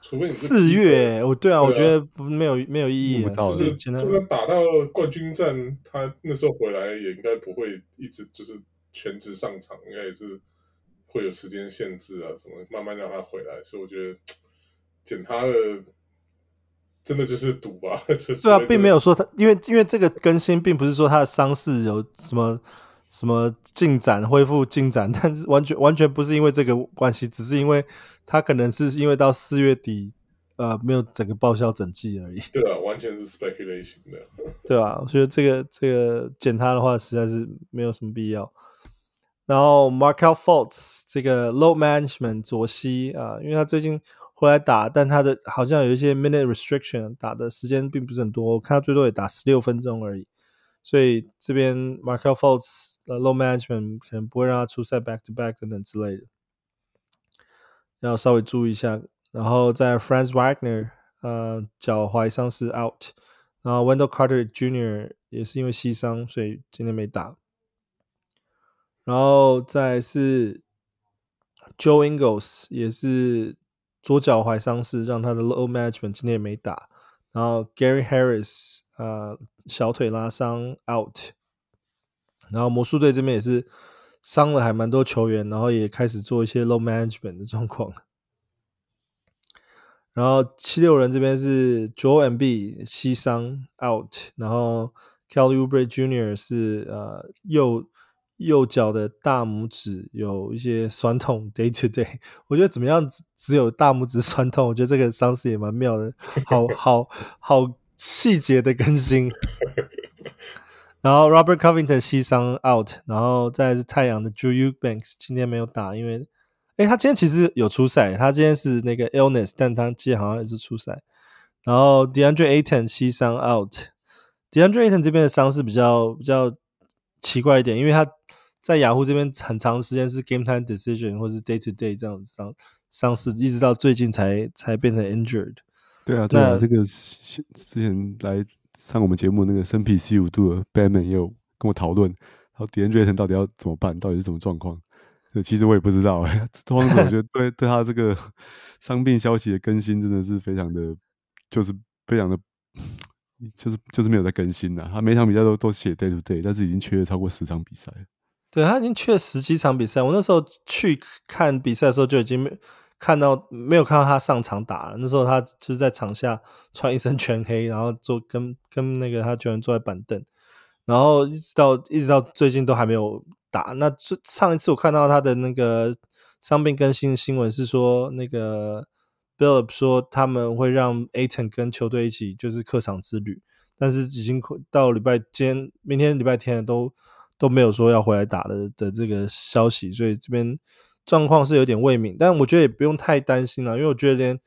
除非你四月，我对啊，对啊，我觉得没有没有意义。就是就算打到冠军战，他那时候回来也应该不会一直就是全职上场，应该也是会有时间限制啊，什么慢慢让他回来。所以我觉得 捡他的。真的就是赌吧？对啊，并没有说他，因为因为这个更新并不是说他的伤势有什么什么进展、恢复进展，但是完全完全不是因为这个关系，只是因为他可能是因为到四月底，呃，没有整个报销整季而已。对啊，完全是 speculation 的。对啊，我觉得这个这个减他的话实在是没有什么必要。然后 Markelle Fultz 这个 load management 左膝啊，因为他最近。回来打，但他的好像有一些 minute restriction，打的时间并不是很多，我看他最多也打十六分钟而已。所以这边 Markel Fultz 的 low management 可能不会让他出赛 back to back 等等之类的，要稍微注意一下。然后在 Franz Wagner，呃，脚踝伤势 out，然后 Wendell Carter Jr. 也是因为膝伤，所以今天没打。然后再是 Joe Ingles 也是。左脚踝伤势让他的 load management 今天也没打，然后 Gary Harris 啊、呃、小腿拉伤 out，然后魔术队这边也是伤了还蛮多球员，然后也开始做一些 low management 的状况。然后七六人这边是 Joel Embiid 膝伤 out，然后 Kelly u b r e Jr. 是呃右。右脚的大拇指有一些酸痛，day to day。我觉得怎么样只只有大拇指酸痛？我觉得这个伤势也蛮妙的，好 好好细节的更新。然后 Robert Covington 膝伤 out，然后再是太阳的 Drew Eubanks 今天没有打，因为诶他今天其实有出赛，他今天是那个 illness，但他今天好像也是出赛。然后 DeAndre Ayton 膝伤 out，DeAndre Ayton 这边的伤势比较比较奇怪一点，因为他。在雅虎这边很长时间是 game time decision 或是 day to day 这样子伤伤势，一直到最近才才变成 injured。对啊，对啊，这个之前来上我们节目那个生皮 C 五度的 Batman 也有跟我讨论，然后 DeAndre Ayton 到底要怎么办，到底是什么状况？对，其实我也不知道哎。拓荒者我觉得对对他这个 伤病消息的更新真的是非常的，就是非常的，就是就是没有在更新了。他每场比赛都都写 day to day，但是已经缺了超过十场比赛。对，他已经去了十几场比赛。我那时候去看比赛的时候就已经没看到没有看到他上场打了。那时候他就是在场下穿一身全黑，然后坐跟跟那个他球员坐在板凳，然后一直到一直到最近都还没有打。那最上一次我看到他的那个伤病更新的新闻是说，那个 Billup 说他们会让 Aton 跟球队一起就是客场之旅，但是已经到礼拜天，明天礼拜天都。都没有说要回来打的的这个消息，所以这边状况是有点未明，但我觉得也不用太担心了，因为我觉得连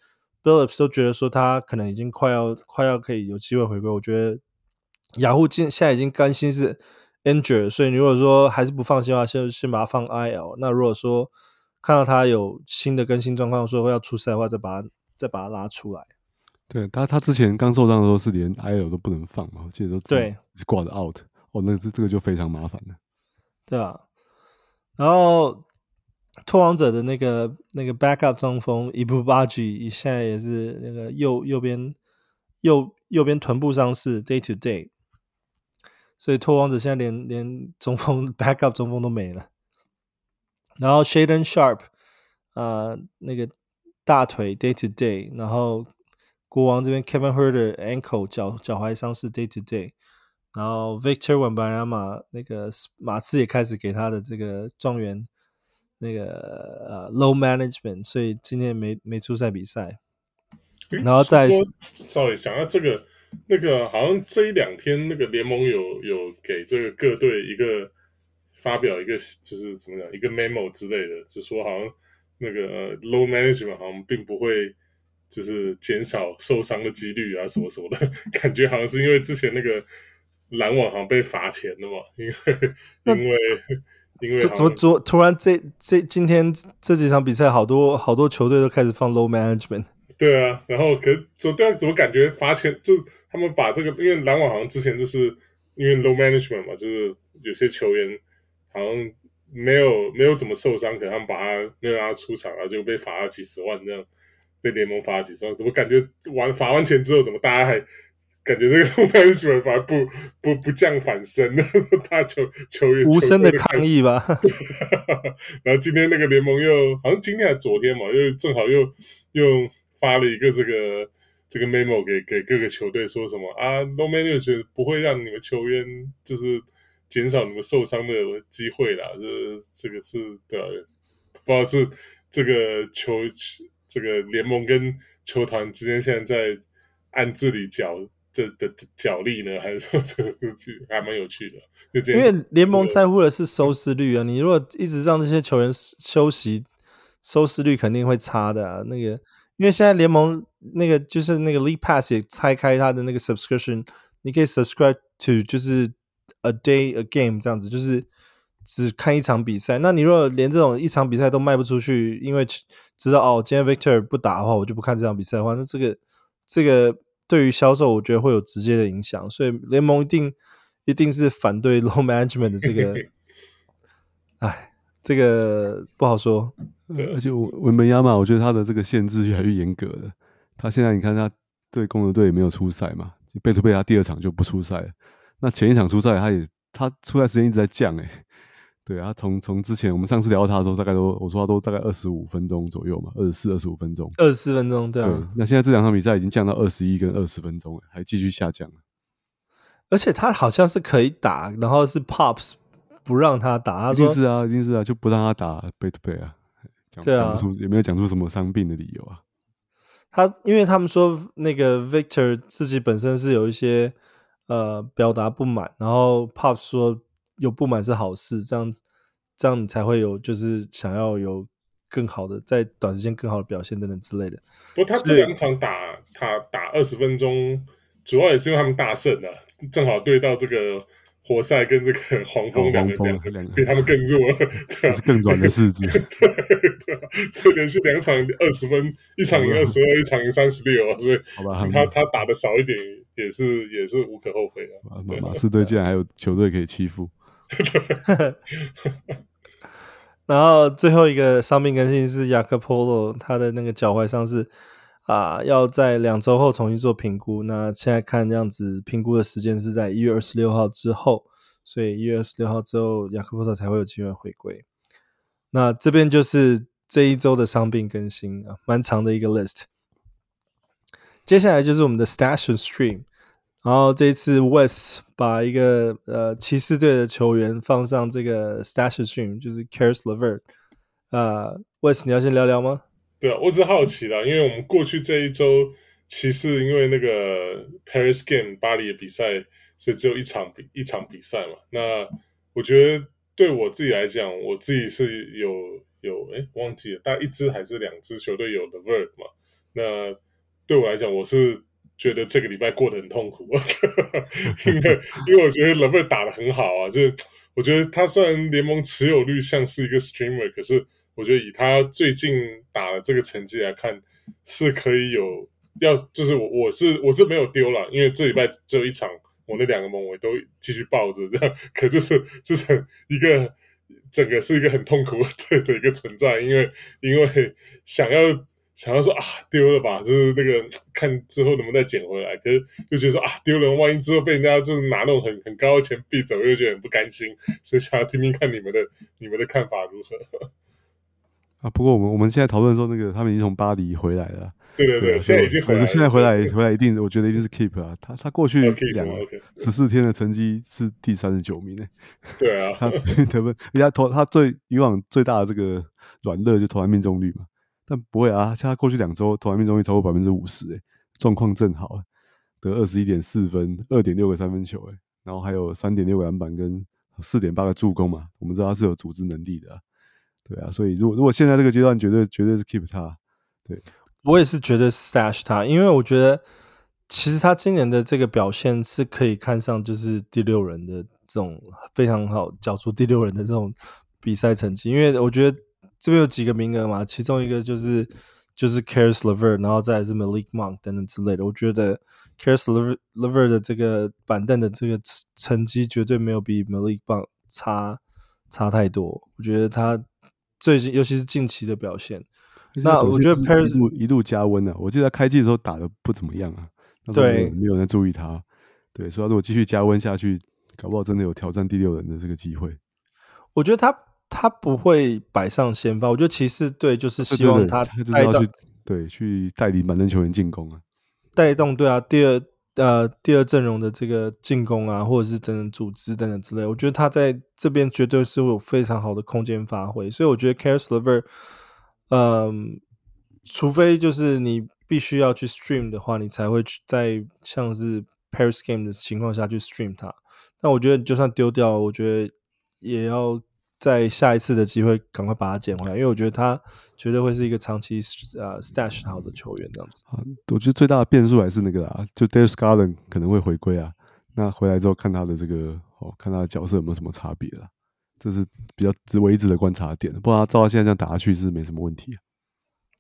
Billups 都觉得说他可能已经快要快要可以有机会回归。我觉得雅虎现现在已经甘心是 injured，所以你如果说还是不放心的话，先先把它放 IL。那如果说看到他有新的更新状况，说要出赛的话，再把它再把它拉出来。对他，他之前刚受伤的时候是连 IL 都不能放嘛，我记得都对挂着 out。哦，那这这个就非常麻烦了，对啊。然后拓王者的那个那个 backup 中锋伊布巴吉现在也是那个右右边右右边臀部伤势 day to day，所以拓王者现在连连中锋 backup 中锋都没了。然后 Shaden Sharp，啊、呃，那个大腿 day to day，然后国王这边 Kevin Herder ankle 脚脚踝伤势 day to day。然后 Victor Wembanyama 那个马刺也开始给他的这个状元那个呃 low management，所以今天没没出赛比赛。然后再说，sorry，想到这个那个好像这一两天那个联盟有有给这个各队一个发表一个就是怎么讲一个 memo 之类的，就说好像那个 low management 好像并不会就是减少受伤的几率啊什么什么的，感觉好像是因为之前那个。篮网好像被罚钱了嘛？因为因为因为怎么昨突然这这今天这几场比赛，好多好多球队都开始放 low management。对啊，然后可怎对啊？怎么感觉罚钱？就他们把这个，因为篮网好像之前就是因为 low management 嘛，就是有些球员好像没有没有怎么受伤，可能他们把他没有让他出场啊，就被罚了几十万这样，被联盟罚了几十万。怎么感觉完罚完钱之后，怎么大家还？感觉这个后半基本上不 不不降反升的，他球球员无声的抗议吧。然后今天那个联盟又好像今天还昨天嘛，又正好又又发了一个这个这个 memo 给给各个球队，说什么啊，no management 不会让你们球员就是减少你们受伤的机会啦。这这个是对啊？不知道是这个球这个联盟跟球团之间现在在暗自里角。这的角力呢，还是说这个还蛮有趣的？因为联盟在乎的是收视率啊！你如果一直让这些球员休息，收视率肯定会差的啊。那个，因为现在联盟那个就是那个 League Pass 也拆开它的那个 subscription，你可以 subscribe to 就是 a day a game 这样子，就是只看一场比赛。那你如果连这种一场比赛都卖不出去，因为知道哦，今天 Victor 不打的话，我就不看这场比赛的话，那这个这个。对于销售，我觉得会有直接的影响，所以联盟一定一定是反对 low management 的这个。哎，这个不好说。而且文本亚马，我觉得他的这个限制越来越严格了。他现在你看，他对公牛队也没有出赛嘛，贝图贝他第二场就不出赛了。那前一场出赛，他也他出赛时间一直在降哎。对啊，从从之前我们上次聊到他的时候，大概都我说他都大概二十五分钟左右嘛，二十四、二十五分钟，二十四分钟，对啊。对，那现在这两场比赛已经降到二十一跟二十分钟了，还继续下降。而且他好像是可以打，然后是 Pops 不让他打，他说是啊，一定是啊，就不让他打 Back 啊。对啊，讲不出也没有讲出什么伤病的理由啊。他因为他们说那个 Victor 自己本身是有一些呃表达不满，然后 Pops 说。有不满是好事，这样这样你才会有，就是想要有更好的，在短时间更好的表现等等之类的。不过他这两场打他打二十分钟，主要也是因为他们大胜啊，正好对到这个活塞跟这个 黄蜂两个两个比他们更弱，这是更软的柿子。对对，所以连续两场二十分，一场赢二十二，一场赢三十六，所以好吧，他他打的少一点也是也是无可厚非的。马马刺队竟然还有球队可以欺负。然后最后一个伤病更新是雅各波罗，他的那个脚踝伤是啊，要在两周后重新做评估。那现在看这样子，评估的时间是在一月二十六号之后，所以一月二十六号之后，雅各波罗才会有机会回归。那这边就是这一周的伤病更新啊，蛮长的一个 list。接下来就是我们的 Station Stream。然后这一次 West 把一个呃骑士队的球员放上这个 Stash Stream，就是 Caris LeVert。呃，West，你要先聊聊吗？对啊，我只是好奇啦，因为我们过去这一周骑士因为那个 Paris Game 巴黎的比赛，所以只有一场比一场比赛嘛。那我觉得对我自己来讲，我自己是有有哎忘记了，大概一支还是两支球队有 LeVert 嘛。那对我来讲，我是。觉得这个礼拜过得很痛苦，因为因为我觉得冷贝打得很好啊，就是我觉得他虽然联盟持有率像是一个 streamer，可是我觉得以他最近打的这个成绩来看，是可以有要就是我我是我是没有丢了，因为这礼拜只有一场，我那两个盟我都继续抱着这样，可就是就是一个整个是一个很痛苦的的一个存在，因为因为想要。想要说啊丢了吧，就是那个 看之后能不能再捡回来，可是就觉得说啊丢了，万一之后被人家就是拿那种很很高的钱币走，又觉得很不甘心，所以想要听听看你们的你们的看法如何？啊，不过我们我们现在讨论说那个他们已经从巴黎回来了，对对对，对现在已经回来，现在回来回来一定，我觉得一定是 keep 啊，他他过去两十四天的成绩是第三十九名呢，对啊，他得分，人家投他最以往最大的这个软肋就投篮命中率嘛。但不会啊，像他过去两周投篮命中率超过百分之五十，诶，状况正好，得二十一点四分，二点六个三分球，诶，然后还有三点六个篮板跟四点八个助攻嘛。我们知道他是有组织能力的，对啊，所以如果如果现在这个阶段绝对绝对是 keep 他，对，我也是绝对 stash 他，因为我觉得其实他今年的这个表现是可以看上就是第六人的这种非常好，角出第六人的这种比赛成绩，因为我觉得。这边有几个名额嘛？其中一个就是就是 Caris LeVert，然后再来是 Malik Monk 等等之类的。我觉得 Caris LeVert 的这个板凳的这个成绩绝对没有比 Malik Monk 差差太多。我觉得他最近尤其是近期的表现，那我觉得 Paris 一路一路加温啊。我记得他开季的时候打的不怎么样啊，对，没有人注意他。对，所以他如果继续加温下去，搞不好真的有挑战第六人的这个机会。我觉得他。他不会摆上先发，我觉得骑士队就是希望他带动，对，去带领板凳球员进攻啊，带动对啊，第二呃第二阵容的这个进攻啊，或者是等等组织等等之类，我觉得他在这边绝对是会有非常好的空间发挥，所以我觉得 Caris LeVert，嗯，除非就是你必须要去 stream 的话，你才会去在像是 Paris Game 的情况下去 stream 他，那我觉得就算丢掉，我觉得也要。在下一次的机会，赶快把它捡回来，因为我觉得他绝对会是一个长期呃 stash 好的球员这样子。我觉得最大的变数还是那个啊，就 Darius Garland 可能会回归啊。那回来之后看他的这个哦，看他的角色有没有什么差别了，这是比较值为一直的观察点。不然他照他现在这样打下去是没什么问题啊。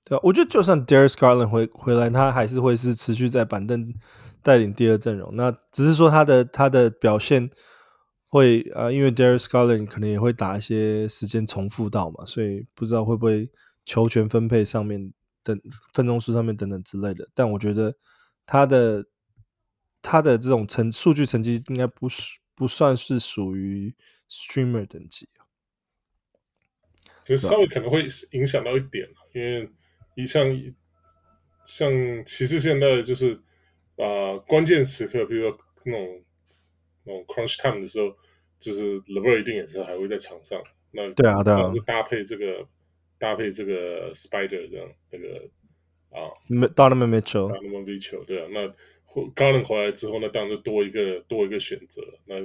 对啊，我觉得就算 Darius Garland 回回来，他还是会是持续在板凳带领第二阵容。那只是说他的他的表现。会啊，因为 Darius Garland 可能也会打一些时间重复到嘛，所以不知道会不会球权分配上面等分钟数上面等等之类的。但我觉得他的他的这种成数据成绩应该不是不算是属于 Streamer 等级啊，就稍微可能会影响到一点，因为你像像其实现在就是啊、呃、关键时刻，比如说那种。那种 crunch time 的时候，就是 LeVert 一定也是还会在场上。那对啊，对啊，是搭配这个搭配这个 Spider 这样那个啊，Donovan Mitchell，Donovan Mitchell 对啊。那 Garland 回来之后，那当然就多一个多一个选择。那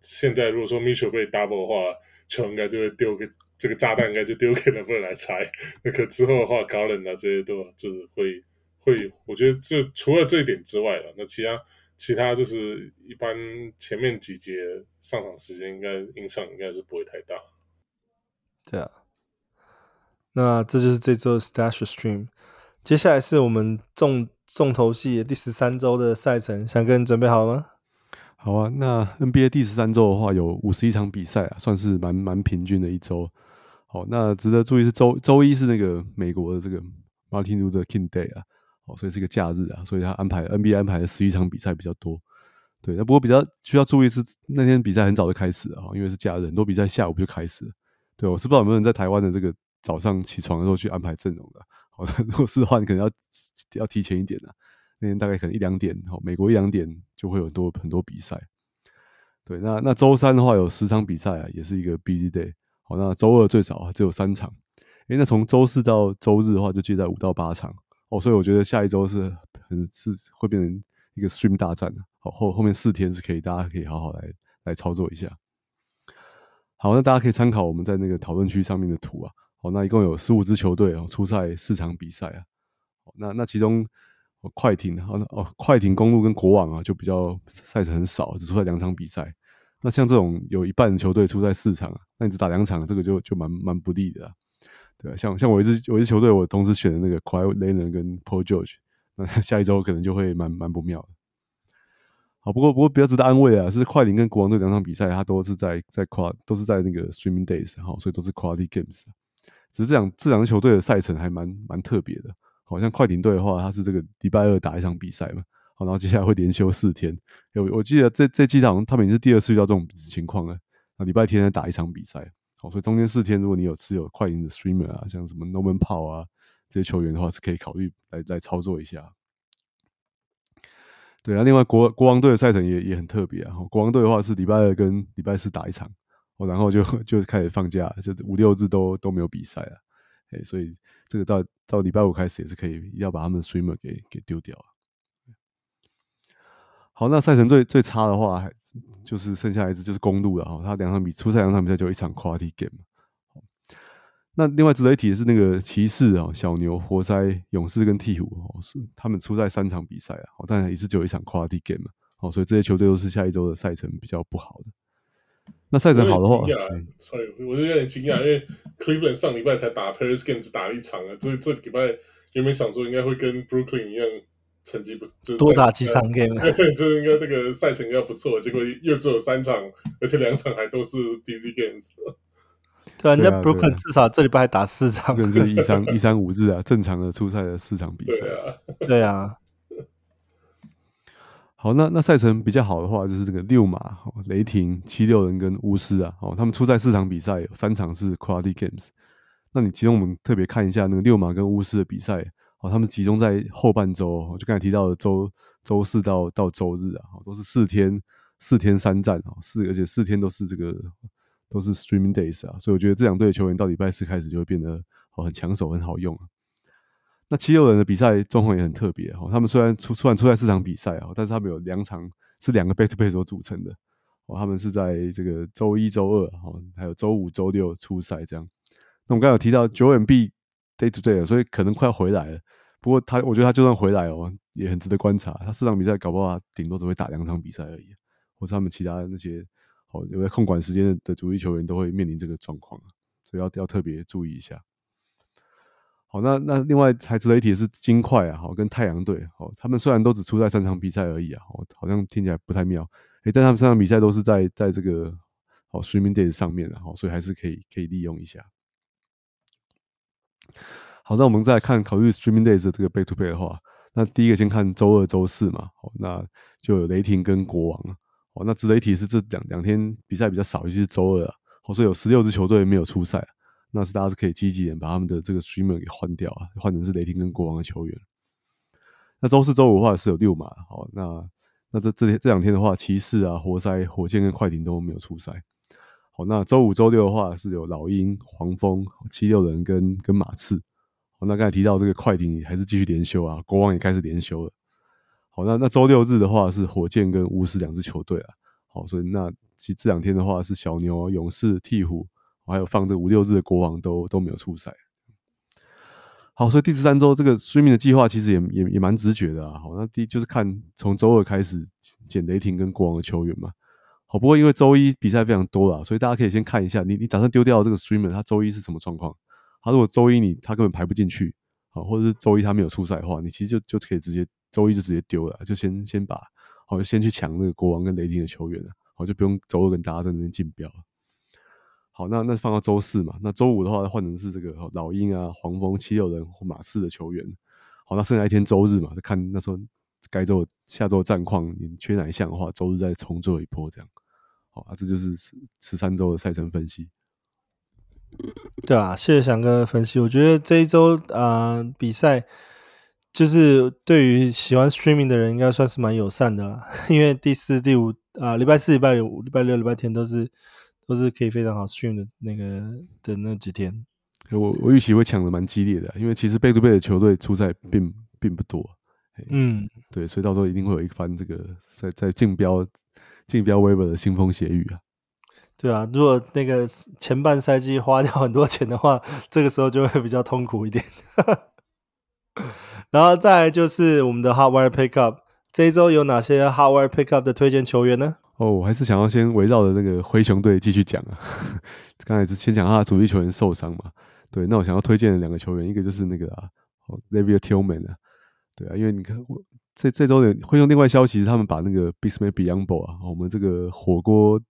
现在如果说 Mitchell 被 double 的话，球应该就会丢给这个炸弹，应该就丢给 LeVert 来拆。那可之后的话，Garland 啊这些都就是会会，我觉得这除了这一点之外了，那其他。其他就是一般前面几节上场时间应该影响应该是不会太大。对啊，那这就是这周 Stash Stream。接下来是我们重重头戏第十三周的赛程，翔哥你准备好了吗？好啊，那 NBA 第十三周的话有五十一场比赛啊，算是蛮蛮平均的一周好，那值得注意是周周一是那个美国的这个 Martin Luther King Day 啊，好，所以是一个假日啊，所以他安排 NBA 安排了十一场比赛比较多。对，那不过比较需要注意是那天比赛很早就开始了，因为是假日，很多比赛下午就开始。对，我是不知道有没有人在台湾的这个早上起床的时候去安排阵容的。好，如果是的话，你可能要要提前一点了。那天大概可能一两点，好，美国一两点就会有很多很多比赛。对，那那周三的话有十场比赛啊，也是一个 busy day。好，那周二最少啊只有三场。诶，那从周四到周日的话，就接在五到八场。哦，所以我觉得下一周是很是会变成一个 stream 大战的。好，后后面四天是可以，大家可以好好来来操作一下。好，那大家可以参考我们在那个讨论区上面的图啊。好，那一共有十五支球队哦，出赛四场比赛啊。好那那其中。快艇啊，哦，快艇、公路跟国王啊，就比较赛程很少，只出赛两场比赛。那像这种有一半球队出赛四场啊，那你只打两场，这个就就蛮蛮不利的，对啊，像像我一支我一支球队，我同时选的那个 Kawhi Leonard 跟 Paul George，那 下一周可能就会蛮蛮不妙的。好，不过不过比较值得安慰啊，是快艇跟国王这两场比赛，它都是在在跨都是在那个 streaming days，好，所以都是 quality games。只是这两这两支球队的赛程还蛮蛮特别的。好像快艇队的话，他是这个礼拜二打一场比赛嘛，好，然后接下来会连休四天。有我记得这这几场他们已经是第二次遇到这种情况了。那礼拜天再打一场比赛，好，所以中间四天如果你有持有快银的 streamer 啊，像什么 Norman Powell 啊这些球员的话，是可以考虑来来操作一下。对啊，另外国国王队的赛程也也很特别啊。国王队的话是礼拜二跟礼拜四打一场，哦，然后就就开始放假，就五六日都都没有比赛了。哎，所以这个到到礼拜五开始也是可以，要把他们 streamer 给给丢掉。好，那赛程最最差的话，还就是剩下一支就是公路了哈。他两场比出赛两场比赛就一场 quality game。那另外值得一提的是那个骑士啊、小牛、活塞、勇士跟鹈鹕哦，是他们出赛三场比赛啊，当然也是只有一场 quality game 好，所以这些球队都是下一周的赛程比较不好的。那赛程好的话，所以我就有点惊讶，因为 Cleveland 上礼拜才打 Paris Games 只打了一场啊，这这礼拜有没有想说应该会跟 Brooklyn 一样成绩不 就多打几场 game，就应该这个赛程应该不错，结果又只有三场，而且两场还都是 busy games。对啊，人家 Brooklyn 至少这礼拜还打四场，就是一三一三五日啊，正常的出赛的四场比赛。对啊，对啊。好，那那赛程比较好的话，就是这个六马、雷霆、七六人跟巫师啊，哦，他们出赛四场比赛，有三场是 quality games。那你其中我们特别看一下那个六马跟巫师的比赛，哦，他们集中在后半周，我就刚才提到的周周四到到周日啊，都是四天四天三战啊，四而且四天都是这个都是 streaming days 啊，所以我觉得这两队球员到礼拜四开始就会变得哦很抢手，很好用啊。那七六人的比赛状况也很特别哈，他们虽然出突然出赛四场比赛啊，但是他们有两场是两个 back to back 所组成的哦，他们是在这个周一周二哈，还有周五周六出赛这样。那我们刚才有提到九 M B day to day，所以可能快要回来了。不过他我觉得他就算回来哦，也很值得观察。他四场比赛搞不好顶多只会打两场比赛而已，或者他们其他那些哦有在控管时间的主力球员都会面临这个状况，所以要要特别注意一下。好，那那另外还值得一提的是金块啊，好跟太阳队，好，他们虽然都只出赛三场比赛而已啊，好像听起来不太妙，诶，但他们三场比赛都是在在这个好 streaming days 上面的，好，所以还是可以可以利用一下。好，那我们再来看考虑 streaming days 的这个 back to back 的话，那第一个先看周二、周四嘛，好，那就有雷霆跟国王，好，那值得一提是这两两天比赛比较少，尤其是周二啊，好，所以有十六支球队没有出赛。那是大家是可以积极点把他们的这个 streamer 给换掉啊，换成是雷霆跟国王的球员。那周四、周五的话是有六马，好，那那这这这两天的话，骑士啊、活塞、火箭跟快艇都没有出赛。好，那周五、周六的话是有老鹰、黄蜂、七六人跟跟马刺。好，那刚才提到这个快艇还是继续连休啊，国王也开始连休了。好，那那周六日的话是火箭跟巫师两支球队啊。好，所以那其实这两天的话是小牛、勇士、鹈鹕。还有放这五六日的国王都都没有出赛，好，所以第十三周这个 streaming 的计划其实也也也蛮直觉的啊。好，那第就是看从周二开始捡雷霆跟国王的球员嘛。好，不过因为周一比赛非常多了，所以大家可以先看一下，你你打算丢掉这个 streamer，他周一是什么状况？他如果周一你他根本排不进去，好，或者是周一他没有出赛的话，你其实就就可以直接周一就直接丢了，就先先把好就先去抢那个国王跟雷霆的球员了，好，就不用周二跟大家在那边竞标。好，那那放到周四嘛，那周五的话换成是这个老鹰啊、黄蜂、七六人或马刺的球员。好，那剩下一天周日嘛，就看那时候该做下周战况，你缺哪一项的话，周日再重做一波这样。好啊，这就是十三周的赛程分析。对啊，谢谢翔哥的分析。我觉得这一周啊、呃、比赛，就是对于喜欢 streaming 的人，应该算是蛮友善的啦。因为第四、第五啊，礼拜四、礼拜五、礼拜六、礼拜天都是都是可以非常好 stream 的那个的那几天。我我预期会抢的蛮激烈的，因为其实背对背的球队出赛并并不多。嗯，对，所以到时候一定会有一番这个在在竞标竞标 waiver 的腥风血雨啊。对啊，如果那个前半赛季花掉很多钱的话，这个时候就会比较痛苦一点。然后再来就是我们的 Hardware Pickup，这一周有哪些 Hardware Pickup 的推荐球员呢？哦，我还是想要先围绕着那个灰熊队继续讲啊。刚才是先讲他的主力球员受伤嘛，对，那我想要推荐的两个球员，一个就是那个啊，Xavier Tillman 啊，对啊，因为你看我这这周的灰熊另外消息是他们把那个 Bismack Biyombo 啊，我们这个火锅。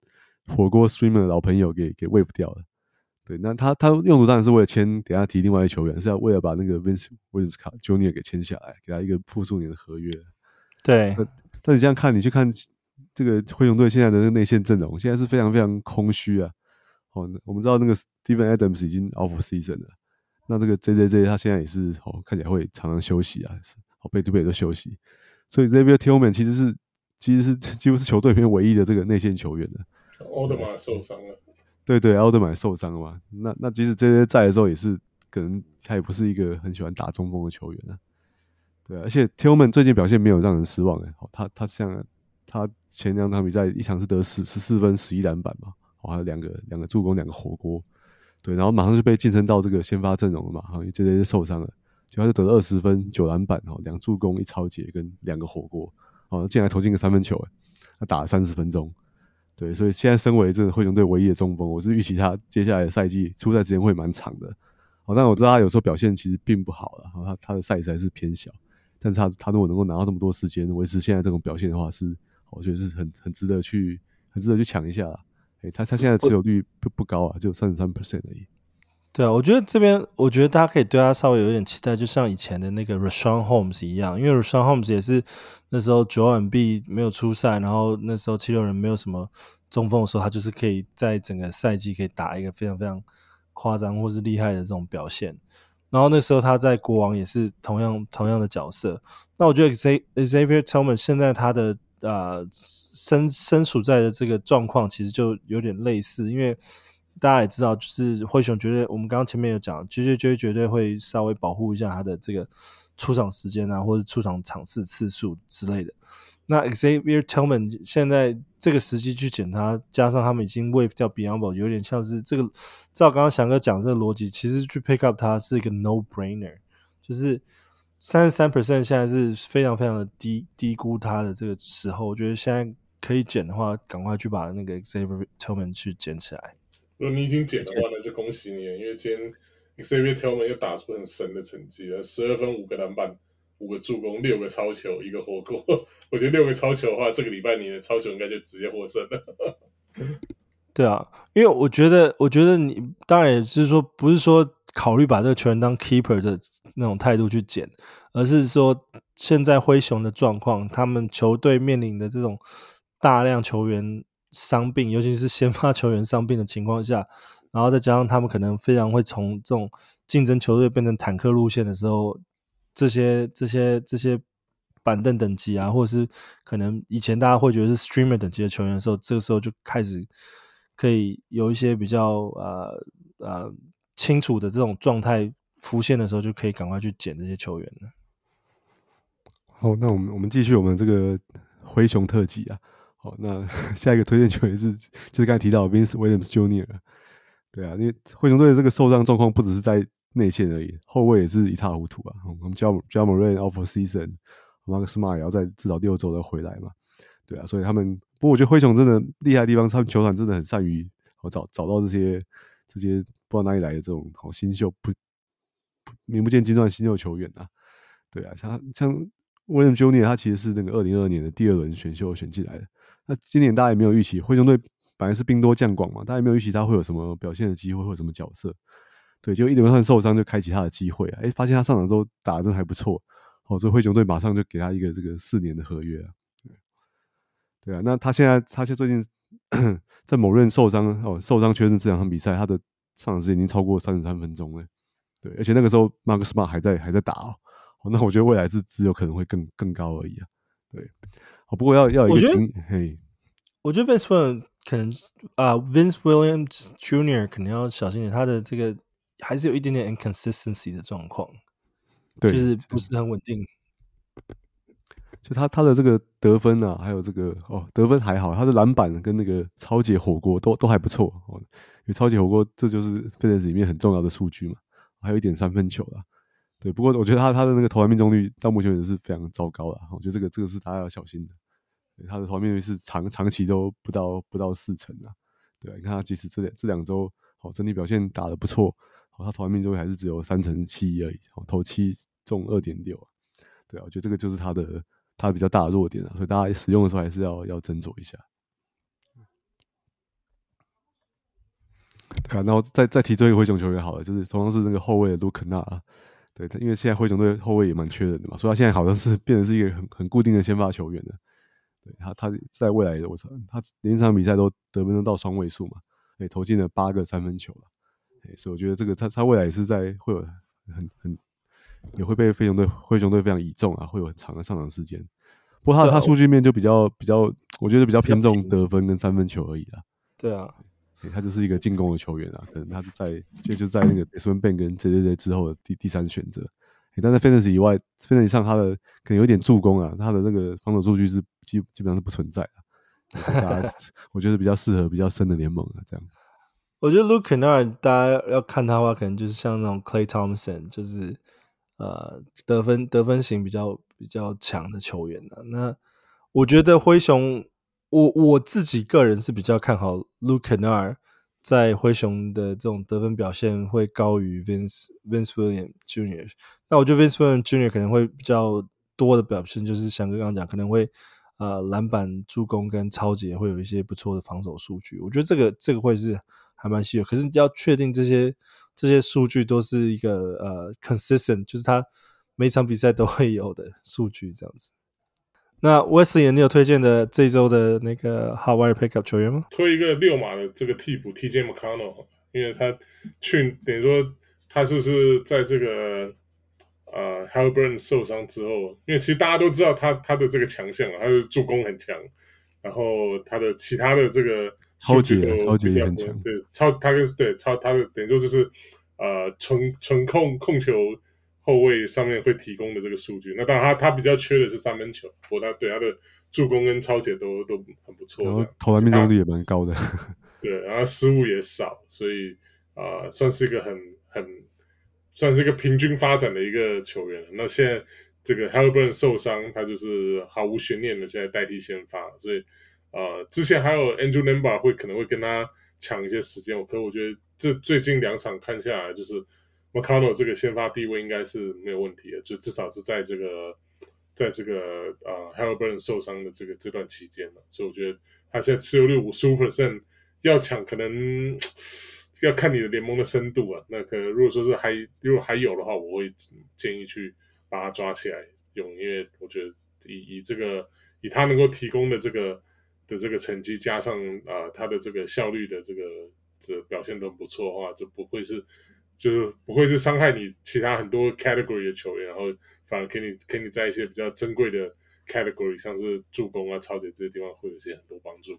火锅 streamer 的老朋友给给 wave 掉了，对，那他他用途当然是为了签，等下提另外一个球员，是要为了把那个 Vince Williams Jr. 给签下来，给他一个复数年的合约。对，但你这样看，你去看这个灰熊队现在的那个内线阵容，现在是非常非常空虚啊。哦，我们知道那个 Steven Adams 已经 off season 了，那这个 JJJ 他现在也是哦，看起来会常常休息啊，是哦背对背都休息，所以 Xavier Tillman 其实是其实是几乎是球队里面唯一的这个内线球员的。奥德玛受伤了，对对，奥德玛受伤了嘛？那那即使这些在的时候，也是可能他也不是一个很喜欢打中锋的球员啊。对啊，而且 Tillman 最近表现没有让人失望诶。好，他他像他前两场比赛，一场是得十十四分十一篮板嘛，好，还有两个两个助攻两个火锅，对，然后马上就被晋升到这个先发阵容了嘛。好，因为这些受伤了，结果就得了二十分九篮板哦，两助攻一抄截跟两个火锅，哦，进来投进个三分球诶，他打了三十分钟。对，所以现在身为这个灰熊队唯一的中锋，我是预期他接下来的赛季出赛时间会蛮长的。好，但我知道他有时候表现其实并不好了，然后他他的 size 还是偏小，但是他他如果能够拿到这么多时间维持现在这种表现的话，是我觉得是很很值得去很值得去抢一下。诶，他他现在持有率不不高啊，只有三十三 percent 而已。对啊，我觉得这边，我觉得大家可以对他稍微有一点期待，就像以前的那个 Rashawn Holmes 一样，因为 Rashawn Holmes 也是那时候九 M B 没有出赛，然后那时候七六人没有什么中锋的时候，他就是可以在整个赛季可以打一个非常非常夸张或是厉害的这种表现。然后那时候他在国王也是同样同样的角色。那我觉得 Xavier Tillman 现在他的呃身身处在的这个状况其实就有点类似，因为。大家也知道，就是灰熊绝对，我们刚刚前面有讲，绝对绝对绝对会稍微保护一下他的这个出场时间啊，或者出场场次次数之类的。那 Xavier Tillman 现在这个时机去捡他，加上他们已经 wave 掉 Beyond，有点像是这个。照刚刚翔哥讲这个逻辑，其实去 pick up 他是一个 no brainer，就是三十三 percent 现在是非常非常的低低估他的这个时候，我觉得现在可以捡的话，赶快去把那个 Xavier Tillman 去捡起来。如果你已经捡的话，那就恭喜你，因为今天 Xavier Tillman 又打出很神的成绩了，十二分、五个篮板、五个助攻、六个超球、一个火锅。我觉得六个超球的话，这个礼拜你的超球应该就直接获胜了。对啊，因为我觉得，我觉得你当然也是说，不是说考虑把这个球员当 keeper 的那种态度去捡，而是说现在灰熊的状况，他们球队面临的这种大量球员。伤病，尤其是先发球员伤病的情况下，然后再加上他们可能非常会从这种竞争球队变成坦克路线的时候，这些这些这些板凳等级啊，或者是可能以前大家会觉得是 streamer 等级的球员的时候，这个时候就开始可以有一些比较呃呃清楚的这种状态浮现的时候，就可以赶快去捡这些球员了。好，那我们我们继续我们这个灰熊特辑啊。好，那 下一个推荐球员是，就是刚才提到 Vince Williams Jr.，对啊，因为灰熊队的这个受伤状况不只是在内线而已，后卫也是一塌糊涂啊。我们 Ja Ja Morant off season，Marcus Smart 也要在至少六周再回来嘛，对啊，所以他们，不过我觉得灰熊真的厉害的地方，他们球团真的很善于我找找到这些这些不知道哪里来的这种好新秀，不名不见经传新秀球员啊，对啊，像像 Williams Jr. 他其实是那个二零二二年的第二轮选秀选进来的。那今年大家也没有预期，灰熊队本来是兵多将广嘛，大家也没有预期他会有什么表现的机会，或什么角色。对，就一连串受伤就开启他的机会啊！哎，发现他上场之后打得真的还不错，哦，所以灰熊队马上就给他一个这个四年的合约啊。对啊，那他现在他现在最近 在某任受伤哦，受伤缺阵这两场比赛，他的上场时间已经超过三十三分钟了。对，而且那个时候 Marcus Smart 还在还在打哦，那我觉得未来是只有可能会更更高而已啊。对，哦，不过要要有一个经嘿，我觉得 Vince Williams 可能啊、呃、，Vince Williams Jr. 可能要小心点，他的这个。还是有一点点 inconsistency 的状况，对，就是不是很稳定。就他他的这个得分啊，还有这个哦，得分还好，他的篮板跟那个超级火锅都都还不错哦。因为超级火锅这就是 Phoenix 里面很重要的数据嘛，还有一点三分球啦。对，不过我觉得他他的那个投篮命中率到目前为止是非常糟糕的，我觉得这个这个是大家要小心的。他的投篮命中率是长长期都不到不到四成啊。对，你看他即使这两这两周哦，整体表现打得不错。他投篮命中率还是只有三成七而已，投七中二点六，对啊，我觉得这个就是他的他比较大的弱点啊，所以大家使用的时候还是要要斟酌一下。对啊，然后再再提这个灰熊球员好了，就是同样是那个后卫的卢肯纳，对他，因为现在灰熊队后卫也蛮缺人的嘛，所以他现在好像是变成是一个很很固定的先发球员了。对他，他在未来我操，他连场比赛都得分都到双位数嘛，也，投进了八个三分球了。所以我觉得这个他他未来也是在会有很很也会被灰熊队灰熊队非常倚重啊，会有很长的上场时间。不过他他数据面就比较比较，我觉得比较偏重得分跟三分球而已啦。对啊，他就是一个进攻的球员啊，可能他是在就就在那个 Desmond Bane 跟 JJJ 之后的第第三选择。但在 Fantasy 以外，Fantasy 上他的可能有点助攻啊，他的那个防守数据是基基本上是不存在的。大家 我觉得比较适合比较深的联盟啊，这样。我觉得 Luke Kennard 大家要看他的话，可能就是像那种 Clay Thompson，就是呃得分得分型比较比较强的球员啊。那我觉得灰熊，我我自己个人是比较看好 Luke n a r 在灰熊的这种得分表现会高于 Vince Vince Williams Jr。那我觉得 Vince Williams Jr 可能会比较多的表现，就是翔哥刚刚讲，可能会呃篮板、助攻跟抄截会有一些不错的防守数据。我觉得这个这个会是。还蛮稀有，可是要确定这些这些数据都是一个呃 consistent，就是他每场比赛都会有的数据这样子。那 Wesley，你有推荐的这一周的那个 Hot Wire Pickup 球员吗？推一个六码的这个替补 TJ McConnell，因为他去等于说他是不是在这个呃 Haliburton 受伤之后，因为其实大家都知道他他的这个强项啊，他的助攻很强，然后他的其他的这个。超级超级也很强，对，超他跟对超他的等于说就是呃纯纯控控球后卫上面会提供的这个数据。那当然他他比较缺的是三分球，不过他对他的助攻跟抄截都都很不错，然后投篮命中率也蛮高的。对，然后失误也少，所以啊、呃、算是一个很很算是一个平均发展的一个球员。那现在这个 Haliburton 受伤，他就是毫无悬念的现在代替先发，所以。呃，之前还有 Andrew Nembhard 会可能会跟他抢一些时间，可我觉得这最近两场看下来，就是 McConnell 这个先发地位应该是没有问题的，就至少是在这个在这个呃 Haliburton 受伤的这个这段期间了，所以我觉得他现在持有率五十五 percent，要抢可能要看你的联盟的深度啊。那可如果说是还如果还有的话，我会建议去把他抓起来用，因为我觉得以以这个以他能够提供的这个。的这个成绩加上啊、呃，他的这个效率的这个的表现都不错的话，就不会是就是不会是伤害你其他很多 category 的球员，然后反而给你给你在一些比较珍贵的 category，像是助攻啊、抄截这些地方会有一些很多帮助。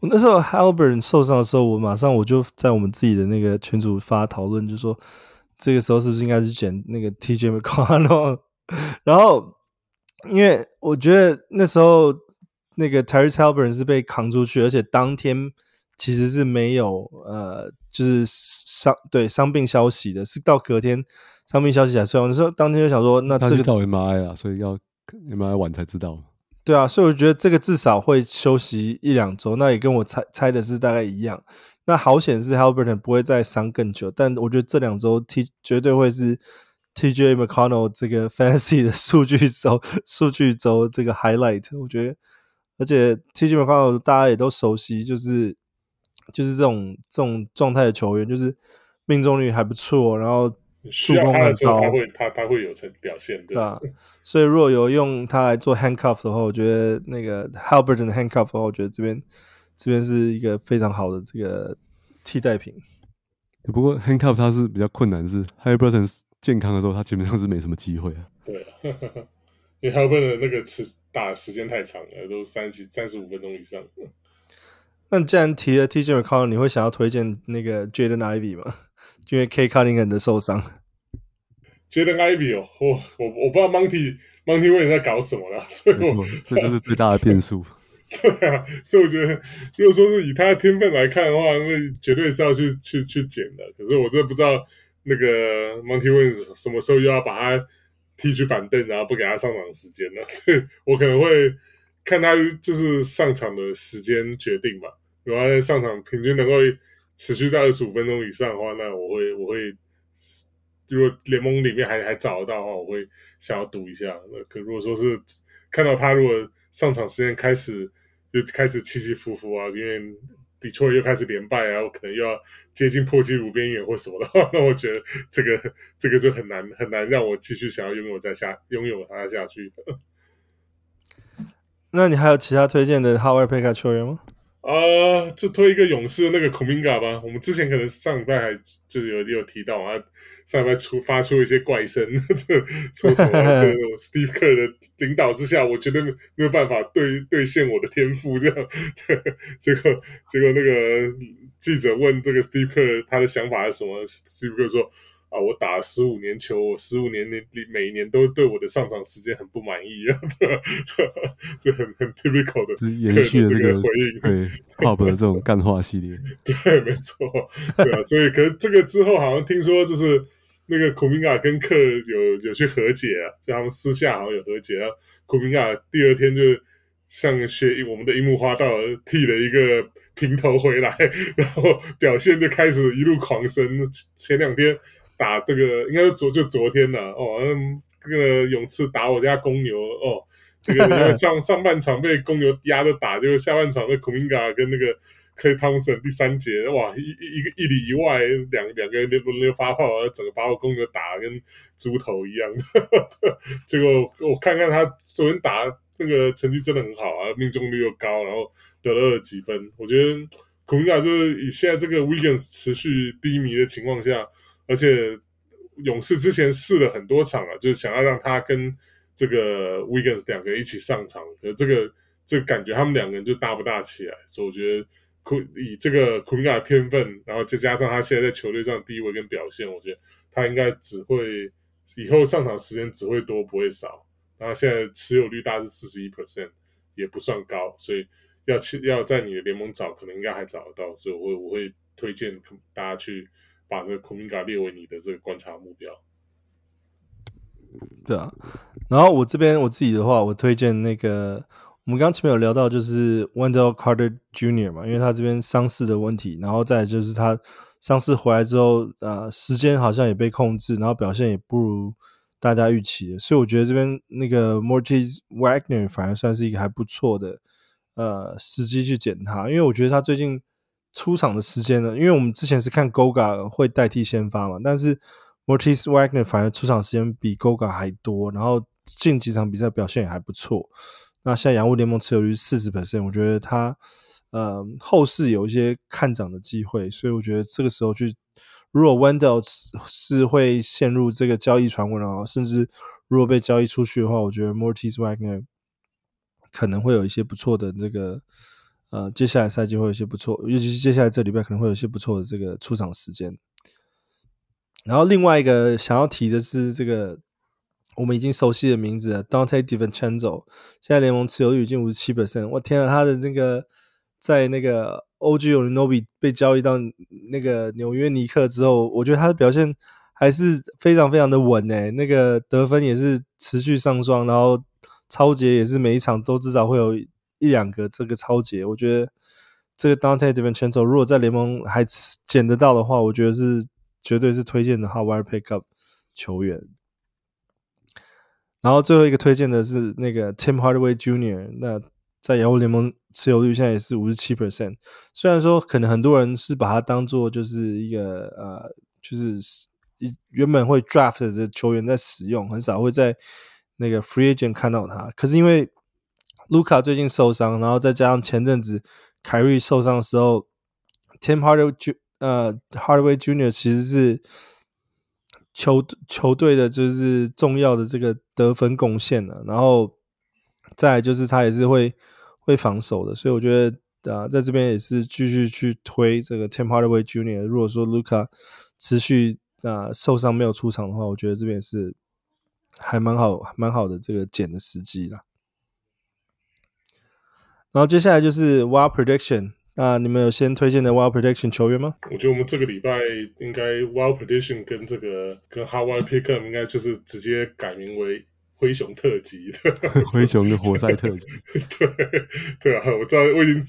我那时候 Haliburton 受伤的时候，我马上我就在我们自己的那个群组发讨论，就说这个时候是不是应该是选那个 TJ McConnell？然后因为我觉得那时候。那个 Tyrese Haliburton 是被扛出去，而且当天其实是没有呃，就是伤对伤病消息的，是到隔天伤病消息才出来。我那时候当天就想说，那这个到 MRI 啊，所以要 MRI 晚才知道。对啊，所以我觉得这个至少会休息一两周，那也跟我猜猜的是大概一样。那好险是 Haliburton 不会再伤更久，但我觉得这两周 T 绝对会是 TJ McConnell 这个 Fantasy 的数据周数据周这个 highlight，我觉得。而且 TJ McConnell 大家也都熟悉，就是就是这种这种状态的球员，就是命中率还不错，然后助攻很高，他会他他会有成表现，对吧？所以如果有用他来做 handcuff 的话，我觉得那个 Haliburton 的 handcuff 的话，我觉得这边这边是一个非常好的这个替代品。不过 handcuff 它是比较困难，是 Haliburton 健康的时候，他基本上是没什么机会啊。对啊，因为 Haliburton 的那个持打的时间太长了，都三十三十五分钟以上。那既然提了 TJ McConnell，你会想要推荐那个 Jaden Ivey 吗？因为 Cade Cunningham 的受伤。Jaden Ivey 哦，我我我不知道 Monty Monty 问你在搞什么了，所以我这就是最大的变数。对啊，所以我觉得，如果说是以他的天分来看的话，那绝对是要去去去捡的。可是我真的不知道那个 Monty Williams 什么时候又要把他踢去板凳，然后不给他上场时间了。所以我可能会看他就是上场的时间决定吧。如果他在上场平均能够持续到二十五分钟以上的话，那我会我会，如果联盟里面还还找得到的话，我会想要赌一下。那可如果说是看到他如果上场时间开始就开始起起伏伏啊，因为底特又开始连败啊，我可能又要接近破纪录边缘或什么的话，那我觉得这个这个就很难很难让我继续想要拥有再下拥有他下去。那你还有其他推荐的哈维尔佩卡球员吗？啊、呃，就推一个勇士的那个库明加吧。我们之前可能上礼拜还就是有有提到啊，上礼拜出发出一些怪声，这说什么这种 Steve Kerr 的领导之下，我绝对没有办法兑兑现我的天赋这样。结果结果那个记者问这个 Steve Kerr 他的想法是什么，Steve Kerr 说。啊！我打了十五年球，我十五年年里每一年都对我的上场时间很不满意啊，这很很 typical 的延续的这个回应，对 Pop 的这种干话系列，对，没错，对啊，所以可是这个之后好像听说就是那个库明卡跟克有有去和解啊，就他们私下好像有和解啊，库明卡第二天就像学我们的樱木花道剃了一个平头回来，然后表现就开始一路狂升，前两天。打这个应该是昨就昨天了哦，那这个勇士打我家公牛哦，这个上 上半场被公牛压着打，结果下半场那库明加跟那个克莱汤森第三节哇一一个一里一外两两个人轮流发炮，整个把我公牛打的跟猪头一样。结果我看看他昨天打那个成绩真的很好啊，命中率又高，然后得了几分。我觉得库明加就是以现在这个 Wiggins 持续低迷的情况下。而且勇士之前试了很多场了，就是想要让他跟这个 Wiggins 两个人一起上场，可这个这个感觉他们两个人就搭不大起来，所以我觉得库以这个库明加的天分，然后再加上他现在在球队上的地位跟表现，我觉得他应该只会以后上场时间只会多不会少。然后现在持有率大概是四十一 percent，也不算高，所以要去要在你的联盟找，可能应该还找得到，所以我会我会推荐大家去。把这个库明加列为你的这个观察目标。对啊，然后我这边我自己的话，我推荐那个我们刚前面有聊到，就是 Wendell Carter Jr. 嘛，因为他这边伤势的问题，然后再就是他伤势回来之后，呃，时间好像也被控制，然后表现也不如大家预期，所以我觉得这边那个 Mortis Wagner 反而算是一个还不错的呃时机去捡他，因为我觉得他最近。出场的时间呢？因为我们之前是看 Goga 会代替先发嘛，但是 Mortis Wagner 反而出场时间比 Goga 还多，然后近几场比赛表现也还不错。那现在洋务联盟持有率四十 percent，我觉得他呃后市有一些看涨的机会，所以我觉得这个时候去，如果 Wendell 是会陷入这个交易传闻啊，甚至如果被交易出去的话，我觉得 Mortis Wagner 可能会有一些不错的这个。呃，接下来赛季会有一些不错，尤其是接下来这礼拜可能会有一些不错的这个出场时间。然后另外一个想要提的是这个我们已经熟悉的名字 Donte DiVincenzo，现在联盟持有率已经五十七 percent。我天啊，他的那个在那个 OG 有 n o b i 被交易到那个纽约尼克之后，我觉得他的表现还是非常非常的稳诶，那个得分也是持续上双，然后抄截也是每一场都至少会有。一两个这个超级，我觉得这个 Donte DiVincenzo 如果在联盟还捡得到的话，我觉得是绝对是推荐的 Hot Wire Pickup 球员。然后最后一个推荐的是那个 Tim Hardaway Jr.，那在洋务联盟持有率现在也是五十七 percent。虽然说可能很多人是把它当做就是一个呃，就是原本会 draft 的球员在使用，很少会在那个 free agent 看到他。可是因为卢卡最近受伤，然后再加上前阵子凯瑞受伤的时候，Tim Hardaway 呃 Hardaway Junior 其实是球球队的就是重要的这个得分贡献了，然后再来就是他也是会会防守的，所以我觉得啊，在这边也是继续去推这个 Tim Hardaway Junior。如果说卢卡持续啊受伤没有出场的话，我觉得这边是还蛮好蛮好的这个捡的时机啦。然后接下来就是 Wild Prediction，那你们有先推荐的 Wild Prediction 球员吗？我觉得我们这个礼拜应该 Wild Prediction 跟这个跟 Hawaii Pickup 应该就是直接改名为灰熊特辑的灰熊的活塞特辑。对对啊，我知道我已经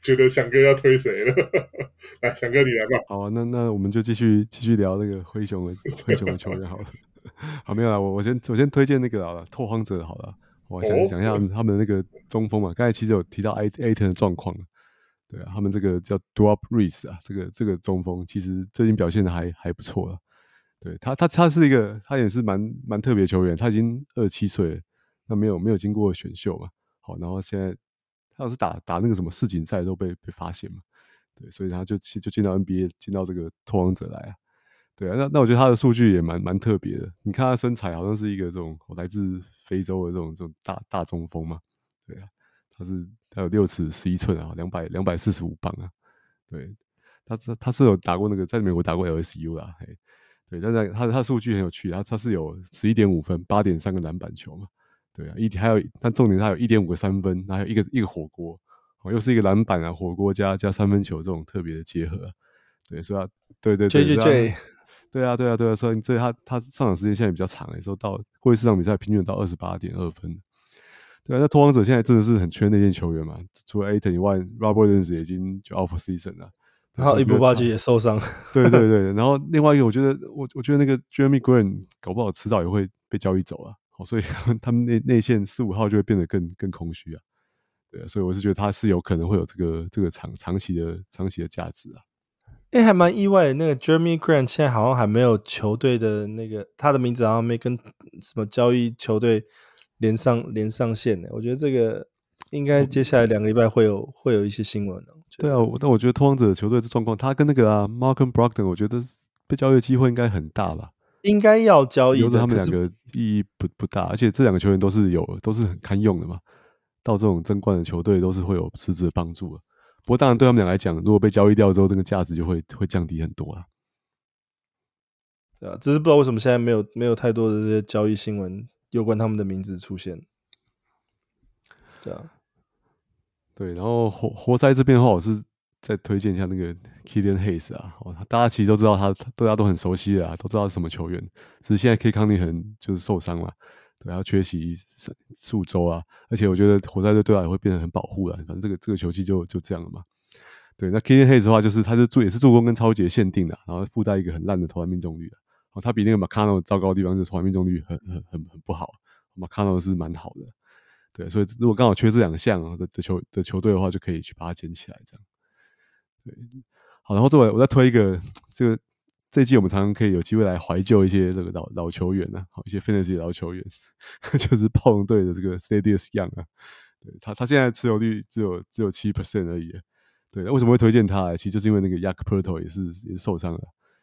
觉得翔哥要推谁了。来，翔哥你来吧。好啊，那那我们就继续继续聊那个灰熊的灰熊的球员好了。好，没有了，我我先我先推荐那个好了，拓荒者好了。我想想一下他们那个中锋嘛，刚才其实有提到 Ayton 的状况，对啊，他们这个叫 Duop Reis 啊，这个这个中锋其实最近表现的还还不错了，对他他他是一个他也是蛮蛮特别球员，他已经二十七岁了，那没有没有经过选秀嘛，好，然后现在他要是打打那个什么世锦赛都被被发现嘛，对，所以他就就进到 NBA 进到这个拓荒者来啊。对啊，那那我觉得他的数据也蛮蛮特别的。你看他身材好像是一个这种来自非洲的这种这种大大中锋嘛。对啊，他是他有六尺十一寸啊，两百两百四十五磅啊。对，他他他是有打过那个在美国打过 LSU 啦。嘿，对，但是他他数据很有趣，他他是有十一点五分，八点三个篮板球嘛。对啊，一还有但重点他有一点五个三分，还有一个一个火锅，哦，又是一个篮板啊，火锅加加三分球这种特别的结合。对，所以他对对对。J 对啊，对啊，对啊，所以所以他他上场时间现在比较长，诶，说到过去四场比赛平均到二十八点二分。对啊，那拓荒者现在真的是很缺内线球员嘛，除了 Ayton 以外，Robert Williams 已经就 off season 了，然后伊布巴吉也受伤。对对对，然后另外一个，我觉得我我觉得那个 Jeremy Grant 搞不好迟早也会被交易走啊，好，所以他们内内线四五号就会变得更更空虚啊。对啊，所以我是觉得他是有可能会有这个这个长长期的长期的价值啊。哎，还蛮意外的，那个 Jeremy Grant 现在好像还没有球队的那个他的名字好像没跟什么交易球队连上连上线呢。我觉得这个应该接下来两个礼拜会有会有一些新闻的。对啊，但我觉得拓荒者的球队的状况，他跟那个啊 Malcolm Brogdon，我觉得被交易的机会应该很大吧？应该要交易的，留着他们两个意义不不大，而且这两个球员都是有都是很堪用的嘛，到这种争冠的球队都是会有实质的帮助的。不过，当然对他们俩来讲，如果被交易掉之后，这个价值就会会降低很多啊。对啊，只是不知道为什么现在没有没有太多的这些交易新闻有关他们的名字出现。对啊，对，然后活活塞这边的话，我是再推荐一下那个 Killian Hayes 啊，大家其实都知道他，大家都很熟悉的啊，都知道是什么球员，只是现在 K 康尼很就是受伤了。对，要缺席数周啊，而且我觉得活塞队对他也会变得很保护了。反正这个这个球季就就这样了嘛。对，那 k i l l n Hayes 的话，就是他是助也是助攻跟抄截限定的，然后附带一个很烂的投篮命中率的。哦，他比那个 Marcano 糟糕的地方是投篮命中率很很很很不好，Marcano 是蛮好的。对，所以如果刚好缺这两项的的球的球队的话，就可以去把它捡起来这样。对，好，然后这我我再推一个这个。这季我们常常可以有机会来怀旧一些这个老老球员啊，好一些 fantasy 老球员，就是暴龙队的这个 Thaddeus Young 啊，对他他现在持有率只有只有七 percent 而已，对，为什么会推荐他？其实就是因为那个 Jakob Poeltl 也是也是受伤了，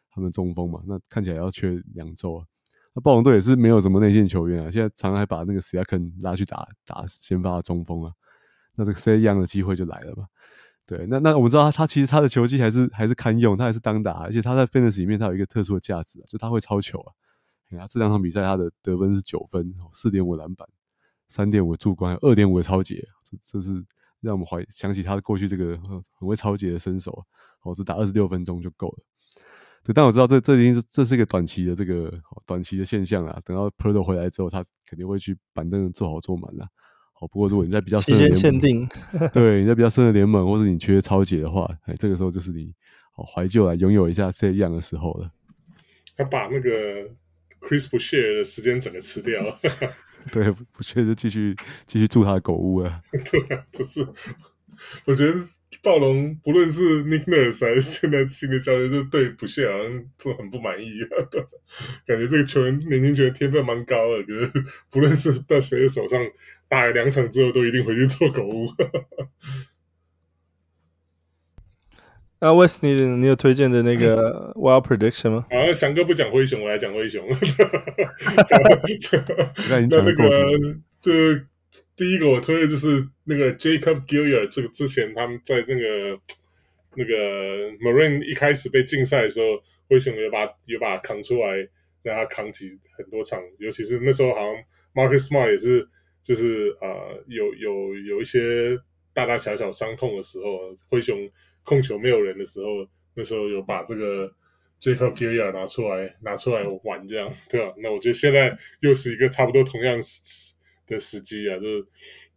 他们中锋嘛，那看起来要缺两周啊，那暴龙队也是没有什么内线球员啊，现在常常还把那个 Siakam 拉去打打先发中锋啊，那这个 Thad Young 的机会就来了嘛。对，那那我们知道他，他其实他的球技还是还是堪用，他还是当打，而且他在 Fantasy 里面他有一个特殊的价值，就他会抄球啊。你看这两场比赛他的得分是九分，四点五篮板，三点五助攻，二点五的抄截，这这是让我们怀想起他过去这个很会抄截的身手，哦，只打二十六分钟就够了。对，但我知道这这已经是这是一个短期的这个短期的现象啊，等到 Poeltl 回来之后，他肯定会去板凳坐好坐满了。哦，不过如果你在比较深的联盟，对，你在比较深的联盟，或者你缺抄截的话，哎，这个时候就是你好怀旧来拥有一下这样的时候了。他把那个 Chris Boucher 的时间整个吃掉了。对，不确就继续继续住他的狗屋啊。对啊，就是我觉得暴龙不论是 Nick Nurse 还是现在新的教练，就对不屑好像都很不满意啊。感觉这个球员年轻球员天分蛮高的，可是不论是在谁的手上打了两场之后，都一定回去做狗屋。那 Wes，你你有推荐的那个 Wild Prediction 吗？好，翔哥不讲灰熊，我来讲灰熊。那那个，就第一个我推的就是那个 Jacob Gilyard，这个之前他们在那个那个 Marine 一开始被禁赛的时候，灰熊有把有把他扛出来，让他扛起很多场，尤其是那时候好像 Marcus Smart 也是，就是呃有有有一些大大小小伤痛的时候，灰熊。控球没有人的时候，那时候有把这个 Jacob Gilyard 拿出来拿出来玩，这样对吧？那我觉得现在又是一个差不多同样时的时机啊，就是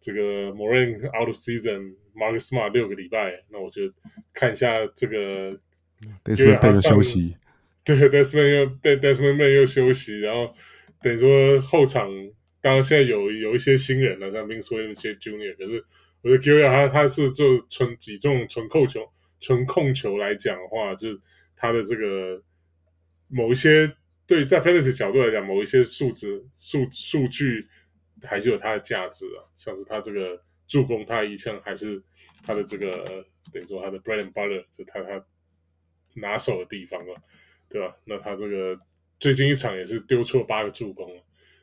这个 Moran out of season，Marcus Smart 六个礼拜，那我觉得看一下这个 Desmond 又休息，对，Desmond 又对 Desmond 又休息，然后等于说后场，当然现在有有一些新人了，像 Vince Williams Jr.，可是我觉得 Gilyard 他他是做纯体重纯控球。纯控球来讲的话，就是他的这个某一些对在 Fantasy 角度来讲，某一些数值数数据还是有它的价值啊。像是他这个助攻，他一向还是他的这个等于说他的 bread and butter，就他他拿手的地方了，对吧？那他这个最近一场也是丢出了八个助攻，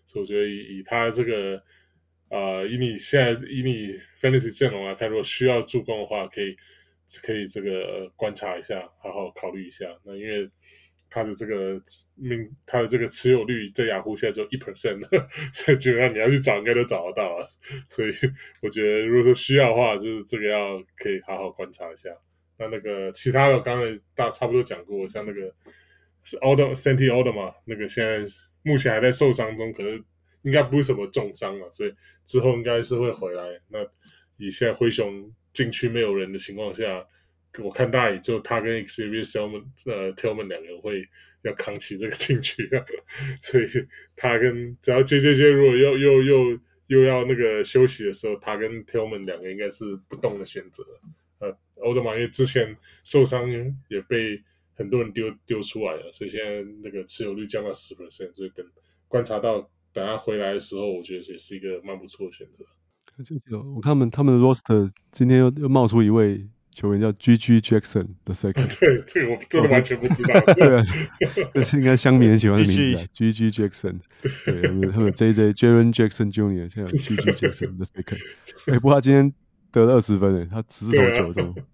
所以我觉得以以他这个呃，以你现在以你 Fantasy 阵容来看，如果需要助攻的话，可以。可以这个观察一下，好好考虑一下。那因为他的这个命，他的这个持有率在雅虎现在只有一 percent，所以基本上你要去找，应该都找得到啊。所以我觉得，如果说需要的话，就是这个要可以好好观察一下。那那个其他的，刚才大差不多讲过，像那个是 Alder Santi Aldama，那个现在目前还在受伤中，可能应该不是什么重伤了，所以之后应该是会回来。那以现在灰熊。禁区没有人的情况下，我看大也就他跟 Xavier Tillman 呃 Tillman 两个人会要扛起这个禁区，所以他跟只要 JJJ 如果又又又又要那个休息的时候，他跟 Tillman 两个应该是不动的选择。呃，欧德玛因为之前受伤也被很多人丢丢出来了，所以现在那个持有率降到十 percent，所以等观察到等他回来的时候，我觉得也是一个蛮不错的选择。就是我看他们他们的 roster 今天又又冒出一位球员叫 GG Jackson 的 second，对，这个我真的完全不知道。对啊，这是应该乡民很喜欢的名字啊，GG Jackson。对，他们他们 JJ Jaren Jackson Jr. 现在有 GG Jackson 的 second。哎，不过他今天得了二十分诶，他十四投九中。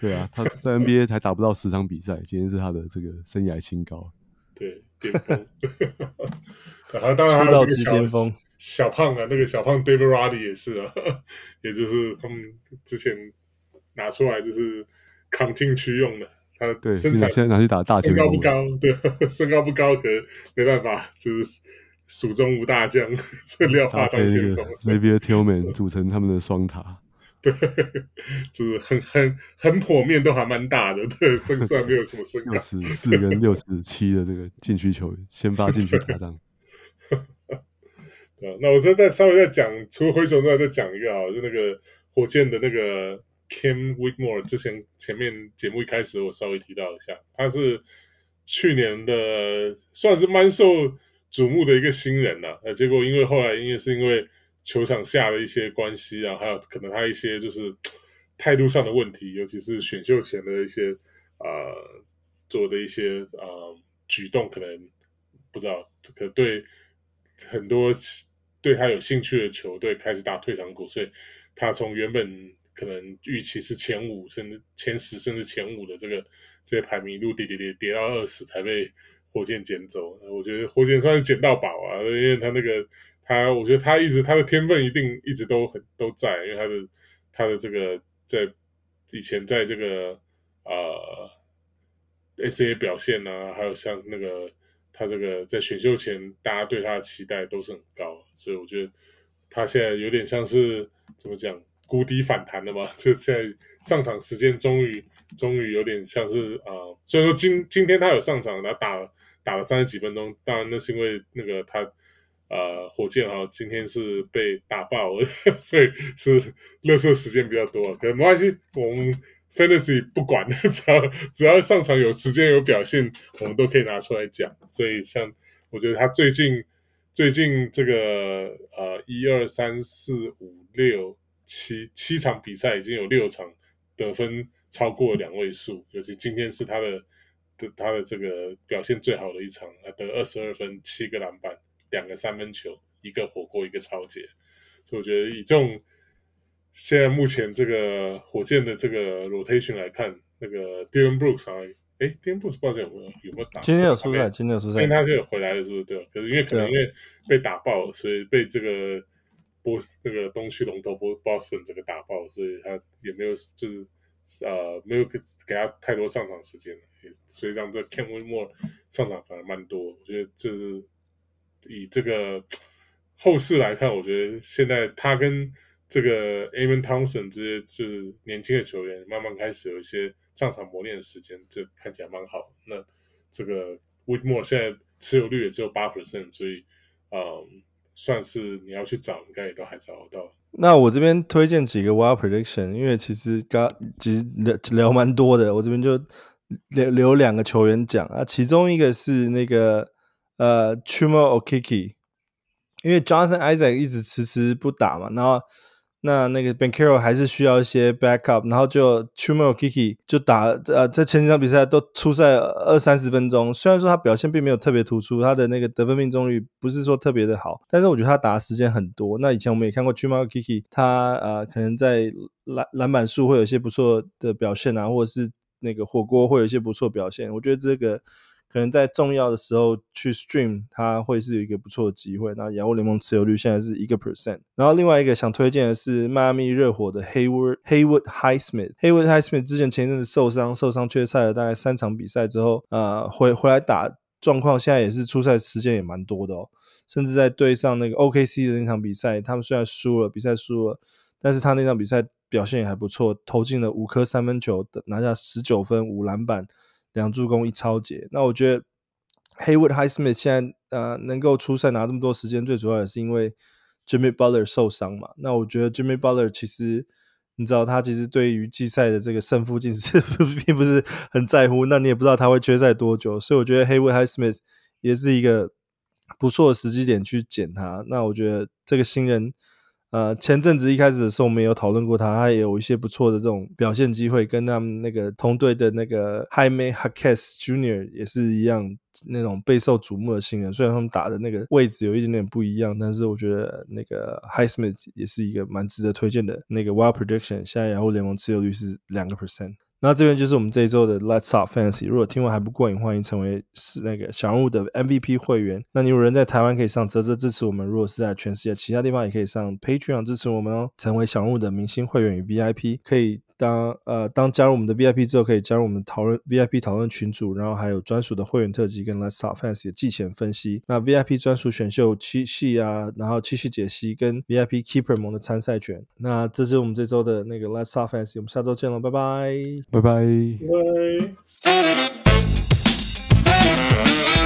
对啊，他在 NBA 还打不到十场比赛，今天是他的这个生涯新高。对，巅峰。然后当然出道即巅峰。小胖啊，那个小胖 David Roddy 也是啊，也就是他们之前拿出来就是扛禁区用的。他身材现在拿去打大前锋，身高不高，对，身高不高，可没办法，就是蜀中无大将，所以廖化当前锋。Xavier Tillman 组成他们的双塔，对，就是很很很剖面都还蛮大的，对，身上没有什么身高，六尺四跟六尺七的这个禁区球员，先发禁区搭档。那我再再稍微再讲，除了灰熊之外，再讲一个啊，就那个火箭的那个 Kim Whitmore，之前前面节目一开始我稍微提到一下，他是去年的算是蛮受瞩目的一个新人呐，呃，结果因为后来因为是因为球场下的一些关系啊，还有可能他一些就是态度上的问题，尤其是选秀前的一些呃做的一些呃举动，可能不知道可对很多。对他有兴趣的球队开始打退堂鼓，所以他从原本可能预期是前五，甚至前十，甚至前五的这个这些排名一路跌跌跌跌到二十才被火箭捡走。我觉得火箭算是捡到宝啊，因为他那个他，我觉得他一直他的天分一定一直都很都在，因为他的他的这个在以前在这个呃 S A 表现啊，还有像那个。他这个在选秀前，大家对他的期待都是很高，所以我觉得他现在有点像是怎么讲，谷底反弹了嘛？就现在上场时间终于终于有点像是啊、呃，虽然说今今天他有上场，他打了打了三十几分钟，当然那是因为那个他呃，火箭哈今天是被打爆了，所以是垃圾时间比较多，可没关系，我们 Fantasy 不管，只要只要上场有时间有表现，我们都可以拿出来讲。所以像我觉得他最近最近这个呃一二三四五六七七场比赛已经有六场得分超过两位数，尤其今天是他的的他的这个表现最好的一场，他得二十二分七个篮板。两个三分球，一个火锅，一个超节，所以我觉得以这种现在目前这个火箭的这个 rotation 来看，那个 Dillon Brooks 啊，哎，Dillon Brooks 不知道有没有有没有打？今天有出赛，今天有出赛，今天他就有回来了，是不是？对，可是因为可能因为被打爆，所以被这个波那个东区龙头波 Boston 这个打爆，所以他也没有就是呃没有给给他太多上场时间，所以让这 Kent Whitmore 上场反而蛮多，我觉得这是。以这个后世来看，我觉得现在他跟这个 Amon Thompson 这些是年轻的球员，慢慢开始有一些上场磨练的时间，这看起来蛮好。那这个 Whitmore 现在持有率也只有八 percent，所以嗯，算是你要去找，应该也都还找得到。那我这边推荐几个 Wild Prediction，因为其实刚其实聊聊蛮多的，我这边就留留两个球员讲啊，其中一个是那个。呃，Chuma Okiki，因为 Jonathan Isaac 一直迟迟不打嘛，然后那那个 Banchero 还是需要一些 backup，然后就 Chuma Okiki 就打呃，在前几场比赛都出赛二三十分钟，虽然说他表现并没有特别突出，他的那个得分命中率不是说特别的好，但是我觉得他打的时间很多。那以前我们也看过 Chuma Okiki，他呃可能在篮篮板数会有一些不错的表现啊，或者是那个火锅会有一些不错表现，我觉得这个。可能在重要的时候去 stream，它会是一个不错的机会。那洋务联盟持有率现在是一个 percent。然后另外一个想推荐的是迈阿密热火的 Hayward Hayward Highsmith。Haywood Highsmith 之前前一阵子受伤，受伤缺赛了大概三场比赛之后，呃，回回来打状况现在也是出赛时间也蛮多的哦。甚至在对上那个 OKC 的那场比赛，他们虽然输了，比赛输了，但是他那场比赛表现也还不错，投进了五颗三分球，拿下十九分五篮板。两助攻一抄截，那我觉得 Haywood Highsmith 现在呃能够出赛拿这么多时间，最主要也是因为 Jimmy Butler 受伤嘛。那我觉得 Jimmy Butler 其实你知道他其实对于季赛的这个胜负其实 并不是很在乎，那你也不知道他会缺赛多久，所以我觉得 Haywood Highsmith 也是一个不错的时机点去捡他。那我觉得这个新人。呃，前阵子一开始的时候，我们有讨论过他，他也有一些不错的这种表现机会，跟他们那个同队的那个 Jaime h a k e s Junior 也是一样，那种备受瞩目的新人。虽然他们打的那个位置有一点点不一样，但是我觉得那个 Highsmith 也是一个蛮值得推荐的那个 Wild Prediction。现在雅虎联盟持有率是两个 percent。那这边就是我们这一周的 Let's Talk Fancy。如果听完还不过瘾，欢迎成为是那个小人物的 MVP 会员。那你有人在台湾可以上啧啧支持我们，如果是在全世界其他地方也可以上 Patreon 支持我们哦，成为小人物的明星会员与 VIP 可以。当呃，当加入我们的 VIP 之后，可以加入我们讨论 VIP 讨论群组，然后还有专属的会员特辑跟 Let's Talk Fantasy 的季前分析。那 VIP 专属选秀七系啊，然后七系解析跟 VIP Keeper 盟的参赛权。那这是我们这周的那个 Let's Talk Fantasy，我们下周见了，拜拜，拜拜，拜。